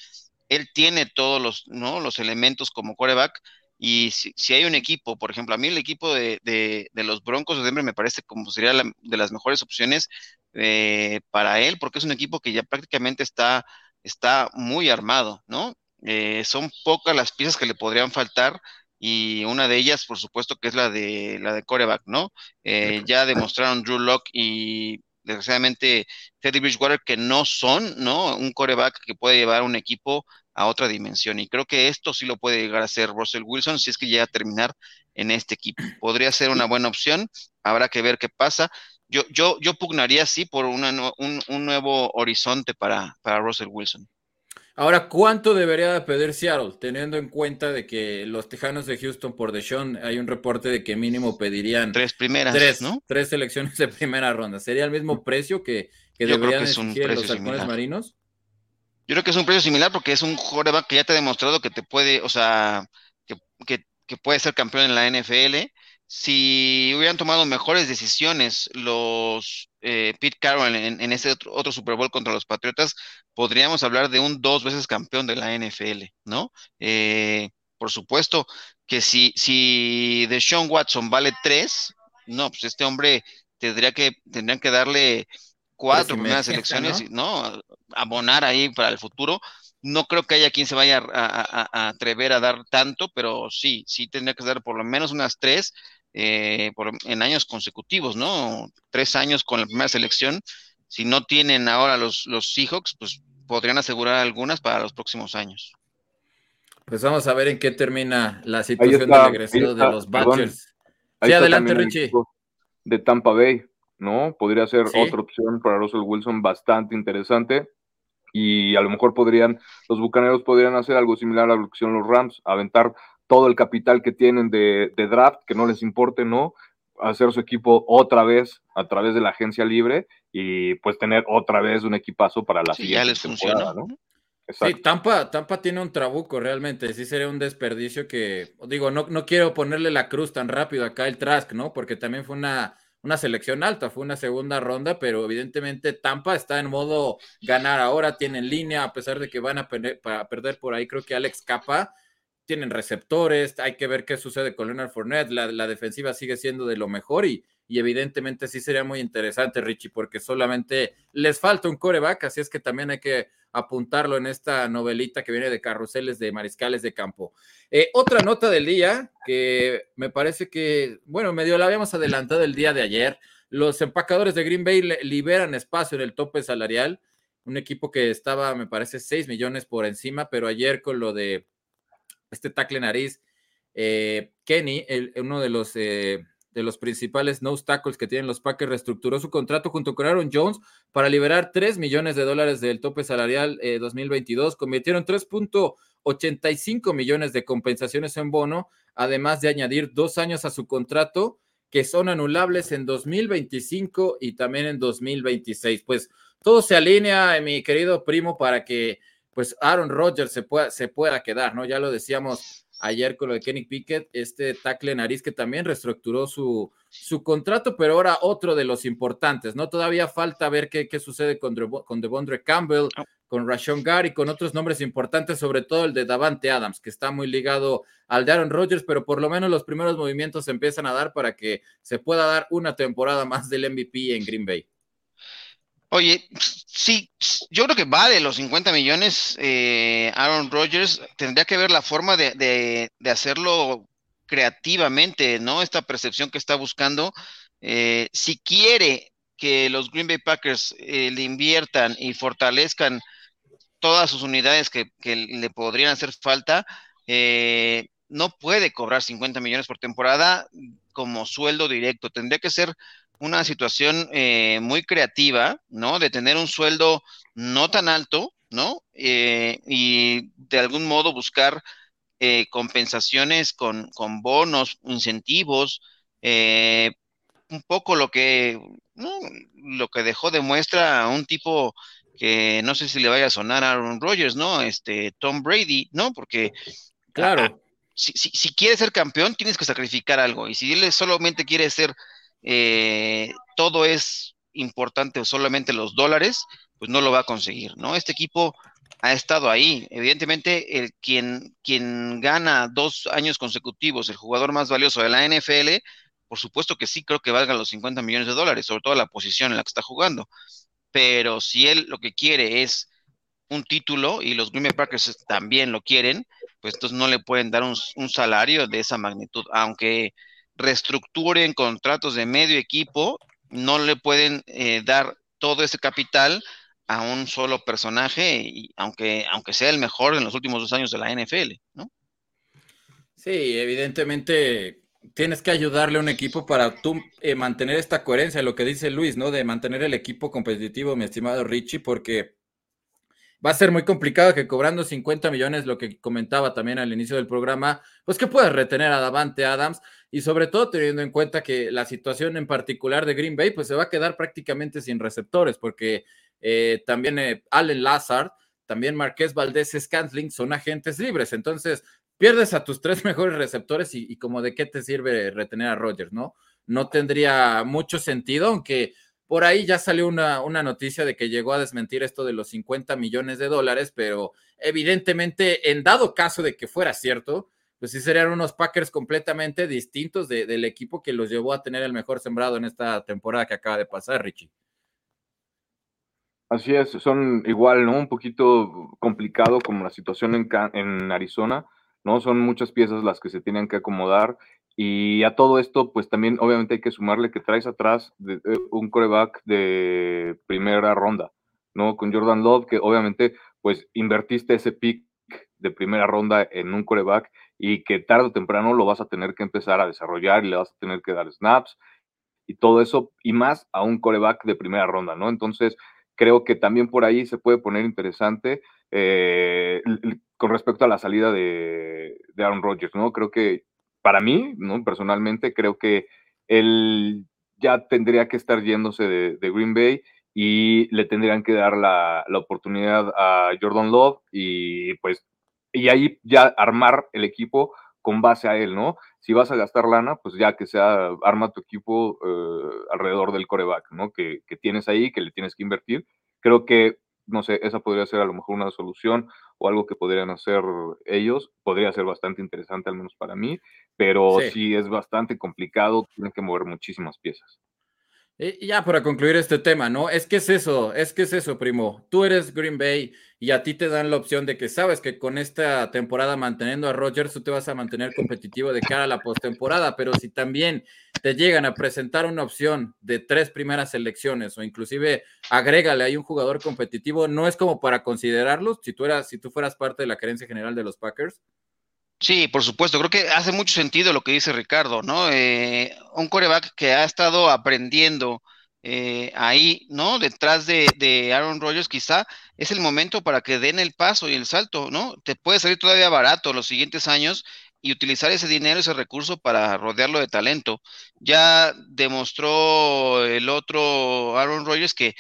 Él tiene todos los, ¿no? los elementos como coreback y si, hay un equipo, por ejemplo, a mí el equipo de, de, los Broncos de Denver me parece como sería de las mejores opciones eh, para él porque es un equipo que ya prácticamente está, está muy armado, ¿no? Eh, son pocas las piezas que le podrían faltar y una de ellas, por supuesto, que es la de la de coreback, ¿no? Eh, ya demostraron Drew Locke y desgraciadamente Teddy Bridgewater que no son, ¿no? Un coreback que puede llevar un equipo a otra dimensión. Y creo que esto sí lo puede llegar a ser Russell Wilson si es que llega a terminar en este equipo. Podría ser una buena opción, habrá que ver qué pasa. Yo, yo, yo pugnaría sí por una, un, un nuevo horizonte para, para Russell Wilson. Ahora, ¿cuánto debería de pedir Seattle? Teniendo en cuenta de que los Tejanos de Houston por Deshaun, hay un reporte de que mínimo pedirían tres primeras, tres, ¿no? Tres selecciones de primera ronda. ¿Sería el mismo precio que, que deberían exigir los halcones marinos? Yo creo que es un precio similar porque es un quarterback que ya te ha demostrado que te puede, o sea, que, puede ser campeón en la NFL si hubieran tomado mejores decisiones los eh, Pete Carroll en, ese otro, Super Bowl contra los Patriotas, podríamos hablar de un dos veces campeón de la NFL, ¿no? Eh, por supuesto que si, si Sean Watson vale tres, no, pues este hombre tendría que, tendrían que darle cuatro primeras elecciones, ¿no? ¿no? Abonar ahí para el futuro. No creo que haya quien se vaya a, atrever a dar tanto, pero sí, sí tendría que dar por lo menos unas tres eh, en años consecutivos, ¿no? Tres años con la primera selección. Si no tienen ahora los, los Seahawks, pues podrían asegurar algunas para los próximos años. Pues vamos a ver en qué termina la situación de regreso de los Badgers. Sí, adelante, Richie. De Tampa Bay, ¿no? Podría ser otra opción para Russell Wilson bastante interesante. Y a lo mejor podrían, los bucaneros podrían hacer algo similar a lo que hicieron los Rams, aventar todo el capital que tienen de, draft, que no les importe, ¿no? Hacer su equipo otra vez a través de la agencia libre y pues tener otra vez un equipazo para la sí, ya les funciona, ¿no? Sí, Tampa, Tampa tiene un trabuco realmente, sí sería un desperdicio que, digo, no, no quiero ponerle la cruz tan rápido acá el Trask, ¿no? Porque también fue una, una selección alta, fue una segunda ronda, pero evidentemente Tampa está en modo ganar ahora, tienen línea, a pesar de que van a, perder, perder por ahí, creo que Alex Capa tienen receptores, hay que ver qué sucede con Leonard Fournette, la, defensiva sigue siendo de lo mejor y, y, evidentemente sí sería muy interesante, Richie, porque solamente les falta un coreback, así es que también hay que apuntarlo en esta novelita que viene de carruseles de mariscales de campo. Eh, otra nota del día que me parece que, bueno, medio la habíamos adelantado el día de ayer, los empacadores de Green Bay liberan espacio en el tope salarial, un equipo que estaba, me parece, 6 millones por encima, pero ayer con lo de este tackle nariz, eh, Kenny, uno de los, eh, de los principales no tackles que tienen los Packers, reestructuró su contrato junto con Aaron Jones para liberar 3 millones de dólares del tope salarial 2022. Convirtieron 3.85 millones de compensaciones en bono, además de añadir dos años a su contrato que son anulables en 2025 y también en 2026. Pues todo se alinea, mi querido primo, para que pues Aaron Rodgers se pueda, se pueda quedar, ¿no? Ya lo decíamos ayer con lo de Kenny Pickett, este tackle nariz que también reestructuró su, su contrato, pero ahora otro de los importantes, ¿no? Todavía falta ver qué, qué sucede con, con Devondre Campbell, ah. con Rashon Gary, con otros nombres importantes, sobre todo el de Davante Adams, que está muy ligado al de Aaron Rodgers, pero por lo menos los primeros movimientos se empiezan a dar para que se pueda dar una temporada más del MVP en Green Bay. Oye, sí, yo creo que vale los 50 millones eh, Aaron Rodgers. Tendría que ver la forma de, hacerlo creativamente, ¿no? Esta percepción que está buscando. Eh, si quiere que los Green Bay Packers eh, le inviertan y fortalezcan todas sus unidades que, que le podrían hacer falta, no puede cobrar 50 millones por temporada como sueldo directo. Tendría que ser una situación eh, muy creativa, ¿no? De tener un sueldo no tan alto, ¿no? Eh, y de algún modo buscar eh, compensaciones con, con, bonos, incentivos, un poco lo que, ¿no? Lo que dejó de muestra a un tipo que no sé si le vaya a sonar a Aaron Rodgers, ¿no? Este Tom Brady, ¿no? Porque claro. si, si, si quieres ser campeón, tienes que sacrificar algo. Y si él solamente quiere ser eh, todo es importante o solamente los dólares, pues no lo va a conseguir, ¿no? Este equipo ha estado ahí. Evidentemente, el quien, quien gana dos años consecutivos, el jugador más valioso de la NFL, por supuesto que sí creo que valga los 50 millones de dólares, sobre todo la posición en la que está jugando. Pero si él lo que quiere es un título y los Green Bay Packers también lo quieren, pues entonces no le pueden dar un, un salario de esa magnitud, aunque reestructuren contratos de medio equipo, no le pueden eh, dar todo ese capital a un solo personaje, y aunque, aunque sea el mejor en los últimos dos años de la NFL, ¿no? Sí, evidentemente tienes que ayudarle a un equipo para tú eh, mantener esta coherencia, lo que dice Luis, ¿no? De mantener el equipo competitivo, mi estimado Richie, porque va a ser muy complicado que cobrando 50 millones, lo que comentaba también al inicio del programa, pues que puedes retener a Davante Adams y sobre todo teniendo en cuenta que la situación en particular de Green Bay, pues se va a quedar prácticamente sin receptores, porque eh, también eh, Allen Lazard, también Marqués Valdés Scantling son agentes libres, entonces pierdes a tus tres mejores receptores y, como de qué te sirve retener a Rodgers, ¿no? No tendría mucho sentido, aunque por ahí ya salió una, una, noticia de que llegó a desmentir esto de los 50 millones de dólares, pero evidentemente, en dado caso de que fuera cierto, pues sí serían unos Packers completamente distintos del equipo que los llevó a tener el mejor sembrado en esta temporada que acaba de pasar, Richie. Así es, son igual, ¿no? Un poquito complicado como la situación en, en Arizona, ¿no? Son muchas piezas las que se tienen que acomodar y a todo esto, pues también obviamente hay que sumarle que traes atrás de, un coreback de primera ronda, ¿no? Con Jordan Love, que obviamente pues invertiste ese pick de primera ronda en un coreback y que tarde o temprano lo vas a tener que empezar a desarrollar y le vas a tener que dar snaps y todo eso, y más a un coreback de primera ronda, ¿no? Entonces, creo que también por ahí se puede poner interesante eh, con respecto a la salida de, de Aaron Rodgers, ¿no? Creo que para mí, ¿no? personalmente, creo que él ya tendría que estar yéndose de, Green Bay y le tendrían que dar la, oportunidad a Jordan Love y pues y ahí ya armar el equipo con base a él, ¿no? Si vas a gastar lana, pues ya que sea, arma tu equipo eh, alrededor del coreback, ¿no? Que, que, tienes ahí, que le tienes que invertir. Creo que, no sé, esa podría ser a lo mejor una solución o algo que podrían hacer ellos. Podría ser bastante interesante, al menos para mí pero sí. es bastante complicado, tienen que mover muchísimas piezas. Y ya para concluir este tema, ¿no? Es que es eso, es que es eso, primo. Tú eres Green Bay y a ti te dan la opción de que sabes que con esta temporada manteniendo a Rodgers tú te vas a mantener competitivo de cara a la postemporada, pero si también te llegan a presentar una opción de tres primeras selecciones o inclusive agrégale ahí un jugador competitivo, no es como para considerarlos si tú eras si tú fueras parte de la gerencia general de los Packers. Sí, por supuesto, creo que hace mucho sentido lo que dice Ricardo, ¿no? Eh, un coreback que ha estado aprendiendo eh, ahí, ¿no? Detrás de, Aaron Rodgers, quizá es el momento para que den el paso y el salto, ¿no? Te puede salir todavía barato los siguientes años y utilizar ese dinero, ese recurso para rodearlo de talento. Ya demostró el otro Aaron Rodgers que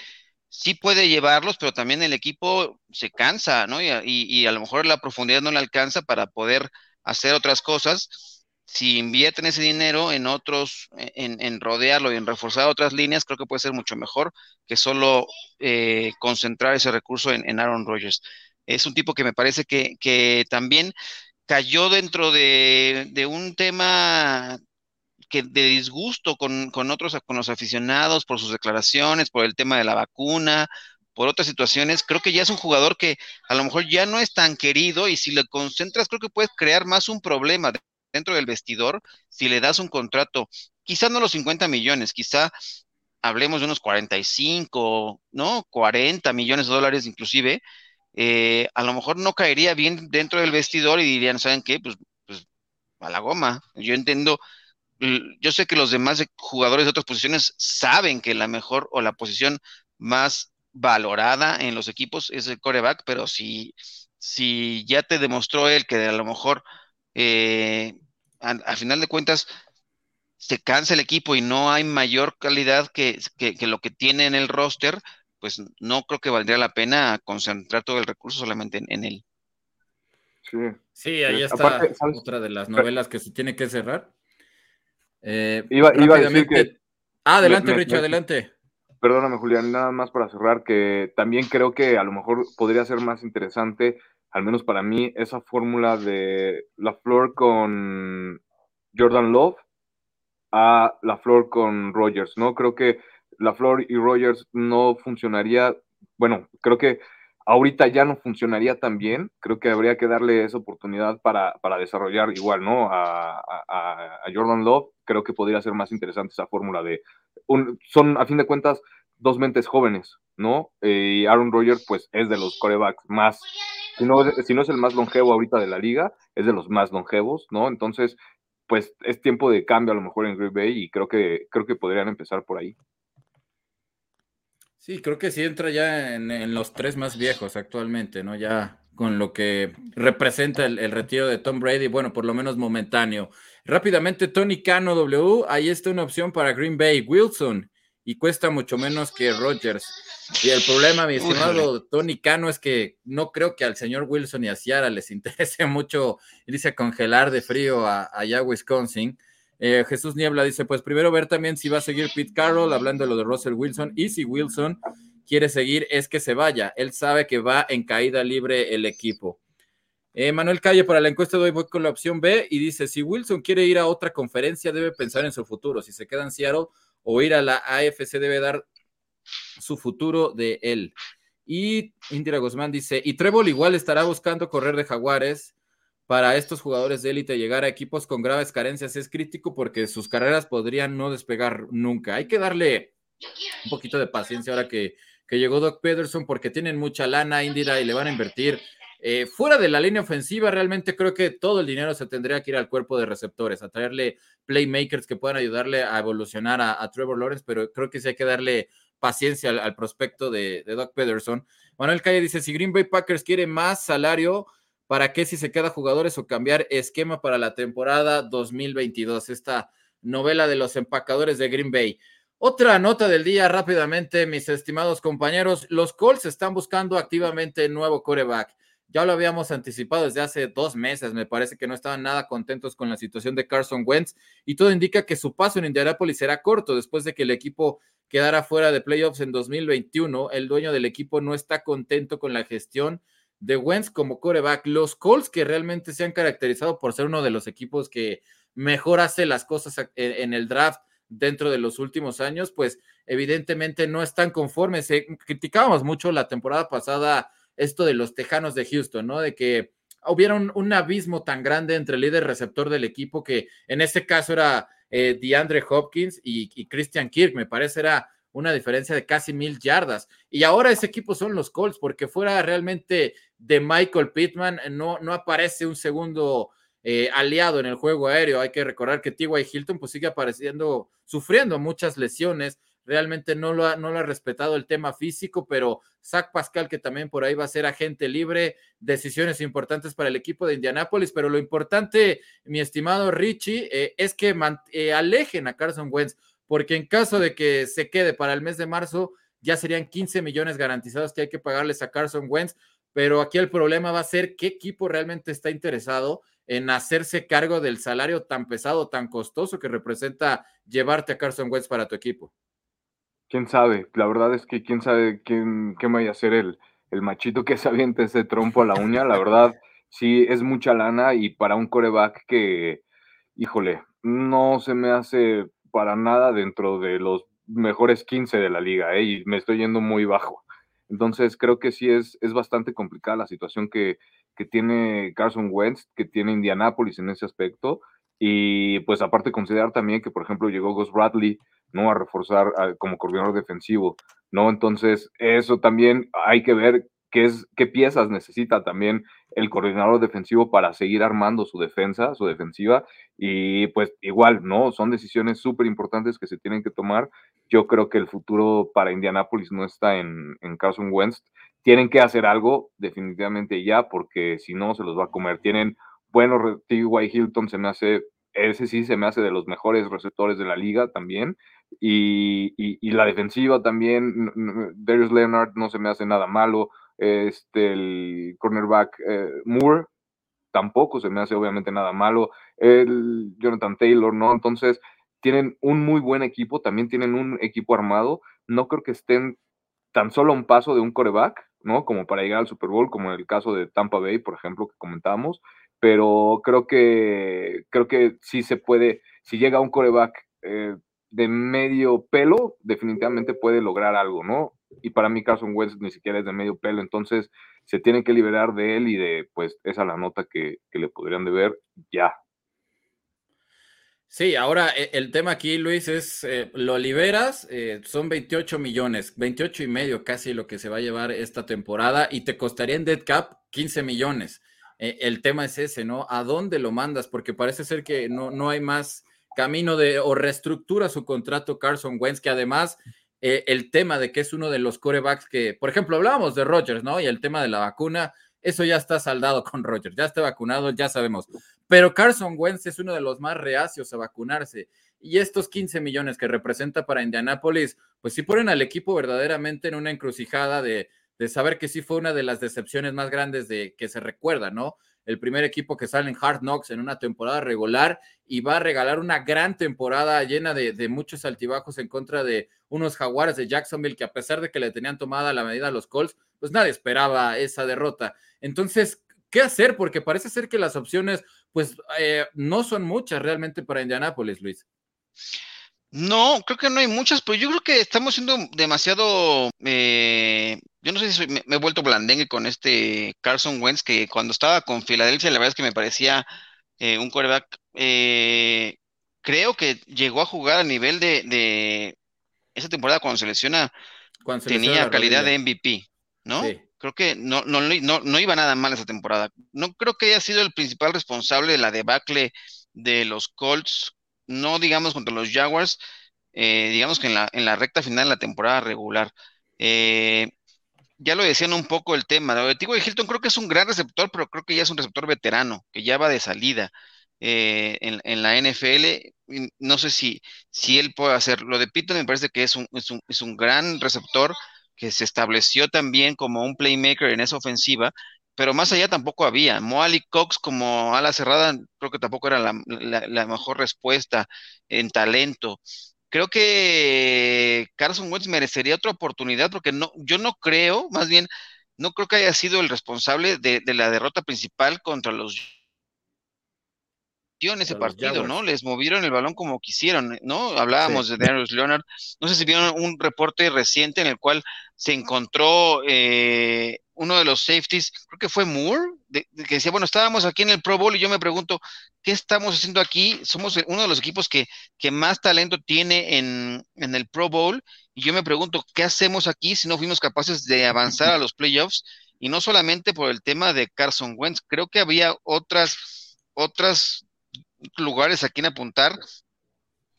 sí puede llevarlos, pero también el equipo se cansa, ¿no? Y, y, a lo mejor la profundidad no le alcanza para poder hacer otras cosas. Si invierten ese dinero en otros, en, rodearlo y en reforzar otras líneas, creo que puede ser mucho mejor que solo eh, concentrar ese recurso en, en, Aaron Rodgers. Es un tipo que me parece que, que también cayó dentro de, de un tema que de disgusto con, con, otros, con los aficionados por sus declaraciones, por el tema de la vacuna, por otras situaciones, creo que ya es un jugador que a lo mejor ya no es tan querido y si le concentras, creo que puedes crear más un problema dentro del vestidor si le das un contrato, quizá no los 50 millones, quizá hablemos de unos 45, ¿no? 40 millones de dólares inclusive, eh, a lo mejor no caería bien dentro del vestidor y dirían, ¿saben qué? Pues, pues a la goma. Yo entiendo yo sé que los demás jugadores de otras posiciones saben que la mejor o la posición más valorada en los equipos es el coreback, pero si, si ya te demostró él que a lo mejor eh, a, final de cuentas se cansa el equipo y no hay mayor calidad que, lo que tiene en el roster, pues no creo que valdría la pena concentrar todo el recurso solamente en, él. Sí, sí ahí está otra de las novelas que se tiene que cerrar. Eh, iba, a decir que. Ah, adelante, Rich, adelante. Perdóname, Julián, nada más para cerrar, que también creo que a lo mejor podría ser más interesante, al menos para mí, esa fórmula de la flor con Jordan Love a la flor con Rogers, ¿no? Creo que la flor y Rogers no funcionaría, bueno, creo que ahorita ya no funcionaría tan bien, creo que habría que darle esa oportunidad para, para desarrollar igual, ¿no? A, Jordan Love, creo que podría ser más interesante esa fórmula de, son a fin de cuentas dos mentes jóvenes, ¿no? Eh, y Aaron Rodgers, pues es de los corebacks más, si no, si no es el más longevo ahorita de la liga, es de los más longevos, ¿no? Entonces, pues es tiempo de cambio a lo mejor en Green Bay y creo que, creo que podrían empezar por ahí. Sí, creo que sí entra ya en, los tres más viejos actualmente, ¿no? Ya con lo que representa el, retiro de Tom Brady, bueno, por lo menos momentáneo. Rápidamente, Tony Cano W, ahí está una opción para Green Bay, Wilson, y cuesta mucho menos que Rodgers. Y el problema, mi estimado Tony Cano, es que no creo que al señor Wilson y a Ciara les interese mucho irse a congelar de frío a, allá a Wisconsin. Eh, Jesús Niebla dice, pues primero ver también si va a seguir Pete Carroll, hablando de lo de Russell Wilson, y si Wilson quiere seguir, es que se vaya. Él sabe que va en caída libre el equipo. Eh, Manuel Calle, para la encuesta de hoy voy con la opción B y dice, si Wilson quiere ir a otra conferencia, debe pensar en su futuro. Si se queda en Seattle o ir a la AFC, debe dar su futuro de él. Y Indira Guzmán dice, y Trevor igual estará buscando correr de Jaguares para estos jugadores de élite llegar a equipos con graves carencias es crítico porque sus carreras podrían no despegar nunca. Hay que darle un poquito de paciencia ahora que, que llegó Doc Pederson porque tienen mucha lana, Indira, y le van a invertir. Eh, fuera de la línea ofensiva, realmente creo que todo el dinero se tendría que ir al cuerpo de receptores, a traerle playmakers que puedan ayudarle a evolucionar a, Trevor Lawrence, pero creo que sí hay que darle paciencia al, prospecto de, de Doc Pederson. Manuel Calle dice, si Green Bay Packers quiere más salario, ¿Para qué si se queda jugadores o cambiar esquema para la temporada 2022? Esta novela de los empacadores de Green Bay. Otra nota del día rápidamente, mis estimados compañeros. Los Colts están buscando activamente nuevo coreback. Ya lo habíamos anticipado desde hace dos meses. Me parece que no estaban nada contentos con la situación de Carson Wentz y todo indica que su paso en Indianapolis será corto después de que el equipo quedara fuera de playoffs en 2021. El dueño del equipo no está contento con la gestión de Wentz como coreback. Los Colts, que realmente se han caracterizado por ser uno de los equipos que mejor hace las cosas en el draft dentro de los últimos años, pues evidentemente no están conformes. criticábamos mucho la temporada pasada esto de los Tejanos de Houston, ¿no? De que hubiera un, abismo tan grande entre el líder receptor del equipo que en este caso era eh, DeAndre Hopkins y Christian Kirk, me parece era una diferencia de casi mil yardas. Y ahora ese equipo son los Colts, porque fuera realmente de Michael Pittman, no, no aparece un segundo eh, aliado en el juego aéreo. Hay que recordar que T.Y. Hilton pues sigue apareciendo, sufriendo muchas lesiones. Realmente no lo, ha, no lo ha respetado el tema físico, pero Zach Pascal, que también por ahí va a ser agente libre, decisiones importantes para el equipo de Indianápolis. Pero lo importante, mi estimado Richie, eh, es que eh, alejen a Carson Wentz, porque en caso de que se quede para el mes de marzo, ya serían 15 millones garantizados que hay que pagarles a Carson Wentz. Pero aquí el problema va a ser qué equipo realmente está interesado en hacerse cargo del salario tan pesado, tan costoso que representa llevarte a Carson Wentz para tu equipo. Quién sabe, la verdad es que quién sabe quién, qué vaya a ser el, el machito que se aviente ese trompo a la uña, la verdad, sí es mucha lana y para un coreback que, híjole, no se me hace para nada dentro de los mejores 15 de la liga, ¿eh? y me estoy yendo muy bajo. Entonces creo que sí es, es bastante complicada la situación que, que tiene Carson Wentz, que tiene Indianapolis en ese aspecto. Y pues aparte considerar también que, por ejemplo, llegó Gus Bradley, ¿no? A reforzar como coordinador defensivo, ¿no? Entonces, eso también hay que ver qué, es, qué piezas necesita también el coordinador defensivo para seguir armando su defensa, su defensiva. Y pues igual, ¿no? Son decisiones súper importantes que se tienen que tomar. Yo creo que el futuro para Indianapolis no está en, en Carson Wentz, tienen que hacer algo definitivamente ya, porque si no se los va a comer. Tienen buenos, T.Y. Hilton se me hace, ese sí se me hace de los mejores receptores de la liga también, y, y, la defensiva también, Darius Leonard no se me hace nada malo, este, el cornerback eh, Moore tampoco se me hace obviamente nada malo, el Jonathan Taylor, ¿no? Entonces, tienen un muy buen equipo, también tienen un equipo armado, no creo que estén tan solo un paso de un coreback, ¿no? Como para llegar al Super Bowl, como en el caso de Tampa Bay, por ejemplo, que comentábamos, pero creo que, creo que sí se puede, si llega un coreback eh, de medio pelo, definitivamente puede lograr algo, ¿no? Y para mí Carson Wentz ni siquiera es de medio pelo, entonces se tienen que liberar de él y de, pues, esa la nota que, que le podrían deber ya, Sí, ahora eh, el tema aquí, Luis, es eh, lo liberas, eh, son 28 millones, 28 y medio casi lo que se va a llevar esta temporada y te costaría en dead cap 15 millones. el tema es ese, ¿no? ¿A dónde lo mandas? Porque parece ser que no, no hay más camino de o reestructura su contrato Carson Wentz, que además el tema de que es uno de los corebacks que, por ejemplo, hablábamos de Rogers, ¿no? Y el tema de la vacuna, eso ya está saldado con Rogers, ya está vacunado, ya sabemos. Pero Carson Wentz es uno de los más reacios a vacunarse. Y estos 15 millones que representa para Indianápolis, pues sí ponen al equipo verdaderamente en una encrucijada de, de saber que sí fue una de las decepciones más grandes de que se recuerda, ¿no? El primer equipo que sale en Hard Knocks en una temporada regular y va a regalar una gran temporada llena de, muchos altibajos en contra de unos jaguares de Jacksonville que a pesar de que le tenían tomada la medida a los Colts, pues nadie esperaba esa derrota. Entonces, ¿qué hacer? Porque parece ser que las opciones pues eh, no son muchas realmente para Indianápolis, Luis. No, creo que no hay muchas, pero yo creo que estamos siendo demasiado, eh, yo no sé si me, he vuelto blandengue con este Carson Wentz, que cuando estaba con Filadelfia, la verdad es que me parecía eh, un quarterback, creo que llegó a jugar a nivel de, esa temporada cuando se lesiona, tenía calidad de MVP, ¿no? Sí creo que no, no, no, no iba nada mal esa temporada. No creo que haya sido el principal responsable de la debacle de los Colts, no digamos contra los Jaguars, eh, digamos que en la, en la recta final de la temporada regular. Eh, ya lo decían un poco el tema. Lo de. Hilton creo que es un gran receptor, pero creo que ya es un receptor veterano, que ya va de salida eh, en, la NFL. No sé si, si él puede hacer. Lo de Piton me parece que es un, es un, es un gran receptor que se estableció también como un playmaker en esa ofensiva, pero más allá tampoco había. Moali Cox como ala cerrada, creo que tampoco era la, mejor respuesta en talento. Creo que Carson Wentz merecería otra oportunidad porque no, yo no creo, más bien, no creo que haya sido el responsable de, de la derrota principal contra los en ese partido, ¿no? Les movieron el balón como quisieron, ¿no? Hablábamos de Darius Leonard. No sé si vieron un reporte reciente en el cual se encontró eh, uno de los safeties, creo que fue Moore, que decía, bueno, estábamos aquí en el Pro Bowl y yo me pregunto, ¿qué estamos haciendo aquí? Somos uno de los equipos que, que más talento tiene en, en el Pro Bowl y yo me pregunto, ¿qué hacemos aquí si no fuimos capaces de avanzar a los playoffs? Y no solamente por el tema de Carson Wentz, creo que había otras otros lugares aquí en apuntar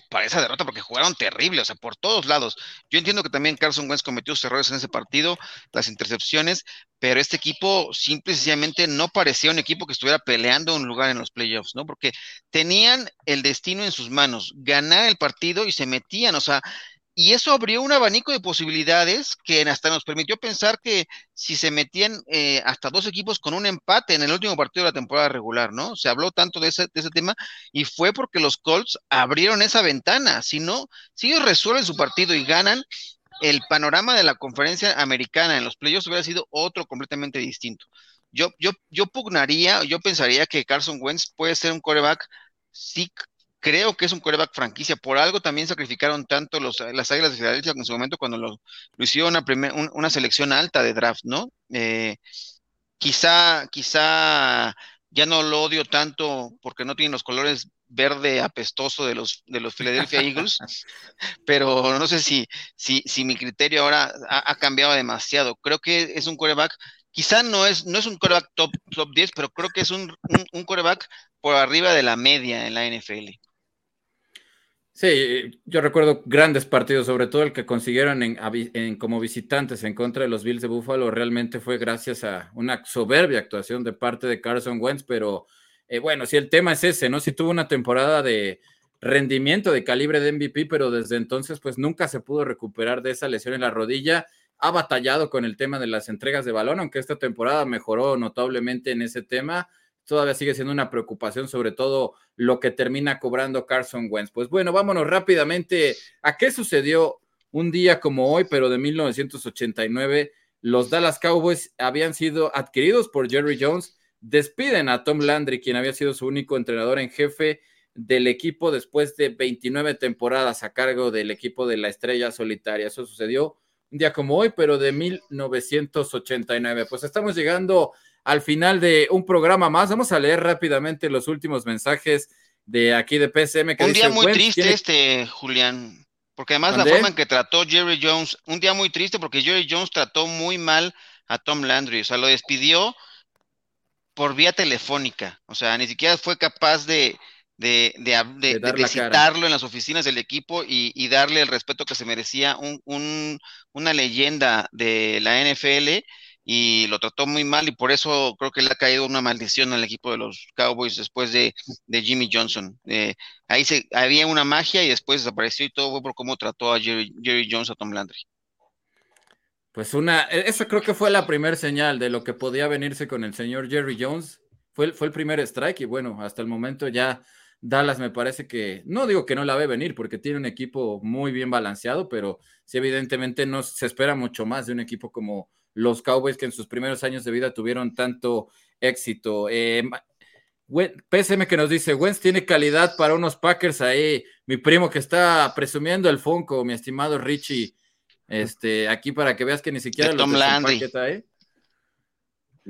para esa derrota porque jugaron terrible, o sea, por todos lados. Yo entiendo que también Carson Wentz cometió sus errores en ese partido, las intercepciones, pero este equipo simple y sencillamente no parecía un equipo que estuviera peleando un lugar en los playoffs, ¿no? Porque tenían el destino en sus manos, ganar el partido y se metían, o sea, y eso abrió un abanico de posibilidades que hasta nos permitió pensar que si se metían eh, hasta dos equipos con un empate en el último partido de la temporada regular, ¿no? Se habló tanto de ese, de ese tema y fue porque los Colts abrieron esa ventana. Si no, si ellos resuelven su partido y ganan, el panorama de la conferencia americana en los playoffs hubiera sido otro completamente distinto. Yo, yo, yo pugnaría, yo pensaría que Carson Wentz puede ser un coreback sí creo que es un coreback franquicia. Por algo también sacrificaron tanto los, las Águilas de Filadelfia en su momento cuando lo, hicieron una, una selección alta de draft, ¿no? Eh, quizá, quizá ya no lo odio tanto porque no tiene los colores verde apestoso de los de los Philadelphia Eagles, pero no sé si, si, si mi criterio ahora ha, cambiado demasiado. Creo que es un coreback, quizá no es, no es un coreback top, top 10, pero creo que es un, un, un coreback por arriba de la media en la NFL. Sí, yo recuerdo grandes partidos, sobre todo el que consiguieron en, como visitantes en contra de los Bills de Buffalo, realmente fue gracias a una soberbia actuación de parte de Carson Wentz, pero eh, bueno, si el tema es ese, ¿no? Si tuvo una temporada de rendimiento de calibre de MVP, pero desde entonces pues nunca se pudo recuperar de esa lesión en la rodilla, ha batallado con el tema de las entregas de balón, aunque esta temporada mejoró notablemente en ese tema todavía sigue siendo una preocupación, sobre todo lo que termina cobrando Carson Wentz. Pues bueno, vámonos rápidamente a qué sucedió un día como hoy, pero de 1989. Los Dallas Cowboys habían sido adquiridos por Jerry Jones, despiden a Tom Landry, quien había sido su único entrenador en jefe del equipo después de 29 temporadas a cargo del equipo de la estrella solitaria. Eso sucedió un día como hoy, pero de 1989. Pues estamos llegando al final de un programa más. Vamos a leer rápidamente los últimos mensajes de aquí de PSM. Que un día muy triste este, Julián, porque además la forma en que trató Jerry Jones, un día muy triste porque Jerry Jones trató muy mal a Tom Landry, o sea, lo despidió por vía telefónica, o sea, ni siquiera fue capaz de, de, de, citarlo en las oficinas del equipo y, darle el respeto que se merecía un, un, una leyenda de la NFL y lo trató muy mal y por eso creo que le ha caído una maldición al equipo de los Cowboys después de, Jimmy Johnson. Eh, ahí se, había una magia y después desapareció y todo fue por cómo trató a Jerry, Jones a Tom Landry. Pues una, e, esa creo que fue la primera señal de lo que podía venirse con el señor Jerry Jones. Fue, fue el primer strike y bueno, hasta el momento ya Dallas me parece que, no digo que no la ve venir porque tiene un equipo muy bien balanceado, pero sí evidentemente no se espera mucho más de un equipo como los Cowboys que en sus primeros años de vida tuvieron tanto éxito. Eh, PSM que nos dice, Wentz tiene calidad para unos Packers ahí. Mi primo que está presumiendo el Funko, mi estimado Richie. Este, aquí para que veas que ni siquiera lo ahí.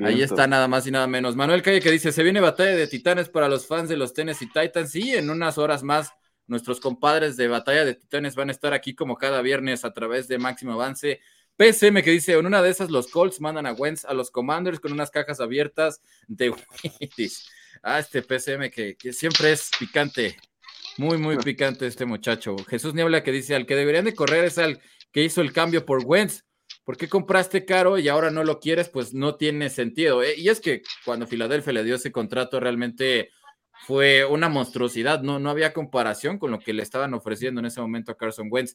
Ahí está nada más y nada menos. Manuel Calle que dice, se viene batalla de titanes para los fans de los Tennessee Titans. Sí, en unas horas más nuestros compadres de batalla de titanes van a estar aquí como cada viernes a través de Máximo Avance PSM que dice, en una de esas los Colts mandan a Wentz a los Commanders con unas cajas abiertas de Wentz. Ah, este PSM que, siempre es picante, muy, muy picante este muchacho. Jesús Niebla que dice, al que deberían de correr es al que hizo el cambio por Wentz. ¿Por qué compraste caro y ahora no lo quieres? Pues no tiene sentido. ¿eh? Y es que cuando Filadelfia le dio ese contrato realmente fue una monstruosidad, no, no había comparación con lo que le estaban ofreciendo en ese momento a Carson Wentz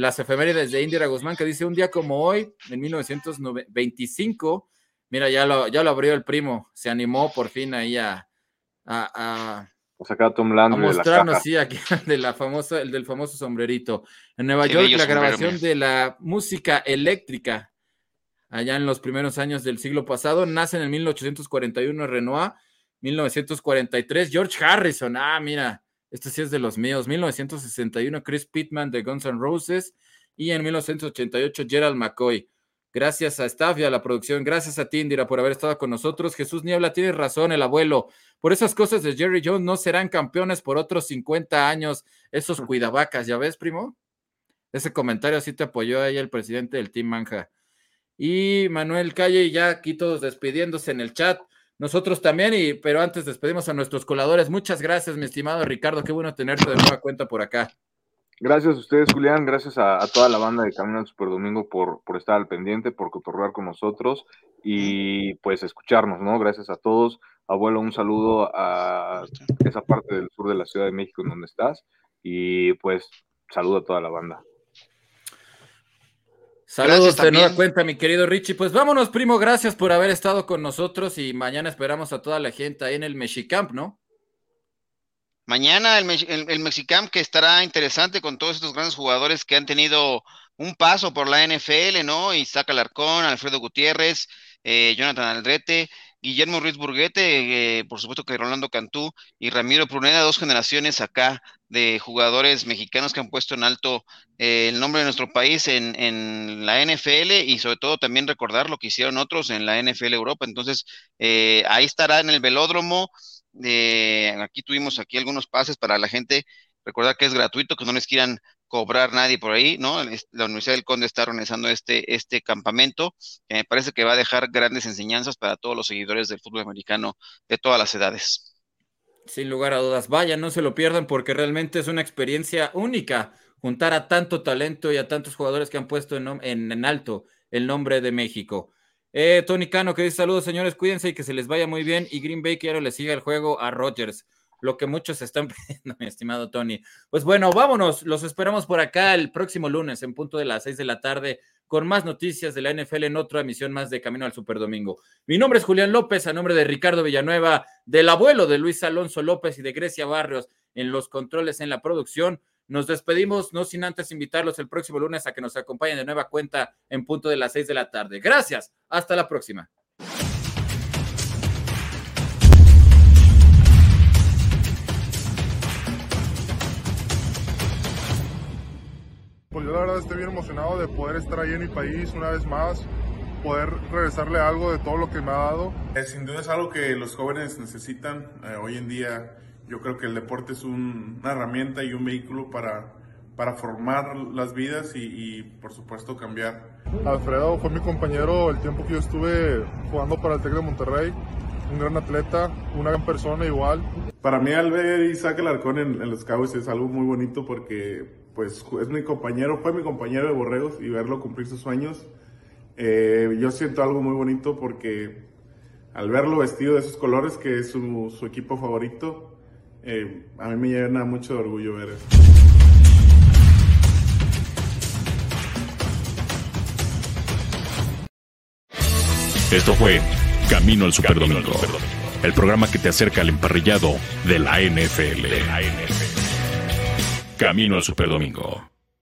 las efemérides de Indira Guzmán, que dice un día como hoy, en 1925, mira, ya lo, ya lo abrió el primo, se animó por fin ahí a, a, a Tom a mostrarnos, sí, aquí, de la famosa, el del famoso sombrerito. En Nueva York, la grabación de la música eléctrica, allá en los primeros años del siglo pasado, nace en el 1841 Renoir, 1943, George Harrison, ah, mira, este sí es de los míos. 1961, Chris Pittman de Guns N' Roses. Y en 1988, Gerald McCoy. Gracias a Staff y a la producción. Gracias a ti, Indira, por haber estado con nosotros. Jesús Niebla, tiene razón, el abuelo. Por esas cosas de Jerry Jones no serán campeones por otros 50 años. Esos cuidavacas, ¿ya ves, primo? Ese comentario sí te apoyó ahí el presidente del Team Manja. Y Manuel Calle, ya aquí todos despidiéndose en el chat. Nosotros también, y, pero antes despedimos a nuestros coladores. Muchas gracias, mi estimado Ricardo. Qué bueno tenerte de nueva cuenta por acá. Gracias a ustedes, Julián. Gracias a, toda la banda de Camino al Super Domingo por, por estar al pendiente, por cotorrear con nosotros y pues escucharnos, ¿no? Gracias a todos. Abuelo, un saludo a esa parte del sur de la Ciudad de México en donde estás y pues saludo a toda la banda. Saludos de nueva cuenta, mi querido Richie. Pues vámonos, primo. Gracias por haber estado con nosotros y mañana esperamos a toda la gente ahí en el Mexicamp, ¿no? Mañana el, el, Mexicamp que estará interesante con todos estos grandes jugadores que han tenido un paso por la NFL, ¿no? Isaac Alarcón, Alfredo Gutiérrez, eh, Jonathan Aldrete, Guillermo Ruiz Burguete, eh, por supuesto que Rolando Cantú y Ramiro Pruneda, dos generaciones acá de jugadores mexicanos que han puesto en alto eh, el nombre de nuestro país en, en, la NFL y sobre todo también recordar lo que hicieron otros en la NFL Europa. Entonces, ahí estará en el velódromo aquí tuvimos aquí algunos pases para la gente. Recordar que es gratuito, que no les quieran cobrar nadie por ahí, ¿no? La Universidad del Conde está organizando este, este campamento, que me parece que va a dejar grandes enseñanzas para todos los seguidores del fútbol americano de todas las edades. Sin lugar a dudas, vaya, no se lo pierdan porque realmente es una experiencia única juntar a tanto talento y a tantos jugadores que han puesto en, en alto el nombre de México. Eh, Tony Cano que dice saludos señores, cuídense y que se les vaya muy bien. Y Green Bay quiero le siga el juego a Rodgers, lo que muchos están pidiendo, mi estimado Tony. Pues bueno, vámonos, los esperamos por acá el próximo lunes en punto de las seis de la tarde con más noticias de la NFL en otra emisión más de Camino al Superdomingo. Mi nombre es Julián López, a nombre de Ricardo Villanueva, del abuelo de Luis Alonso López y de Grecia Barrios en los controles en la producción. Nos despedimos, no sin antes invitarlos el próximo lunes a que nos acompañen de nueva cuenta en punto de las seis de la tarde. Gracias, hasta la próxima. Yo la verdad estoy bien emocionado de poder estar ahí en mi país una vez más, poder regresarle algo de todo lo que me ha dado. Eh, sin duda es algo que los jóvenes necesitan eh, hoy en día yo creo que el deporte es una herramienta y un vehículo para, para formar las vidas y, por supuesto cambiar. Alfredo fue mi compañero el tiempo que yo estuve jugando para el Tec de Monterrey, un gran atleta, una gran persona igual. Para mí al ver Isaac Alarcón en, en los Cowboys es algo muy bonito porque pues es mi compañero, fue mi compañero de Borregos y verlo cumplir sus sueños, eh, yo siento algo muy bonito porque al verlo vestido de esos colores, que es su, su equipo favorito, eh, a mí me llena mucho de orgullo ver eso. Esto fue Camino al Superdomingo, el programa que te acerca al emparrillado de la NFL. Camino al Superdomingo.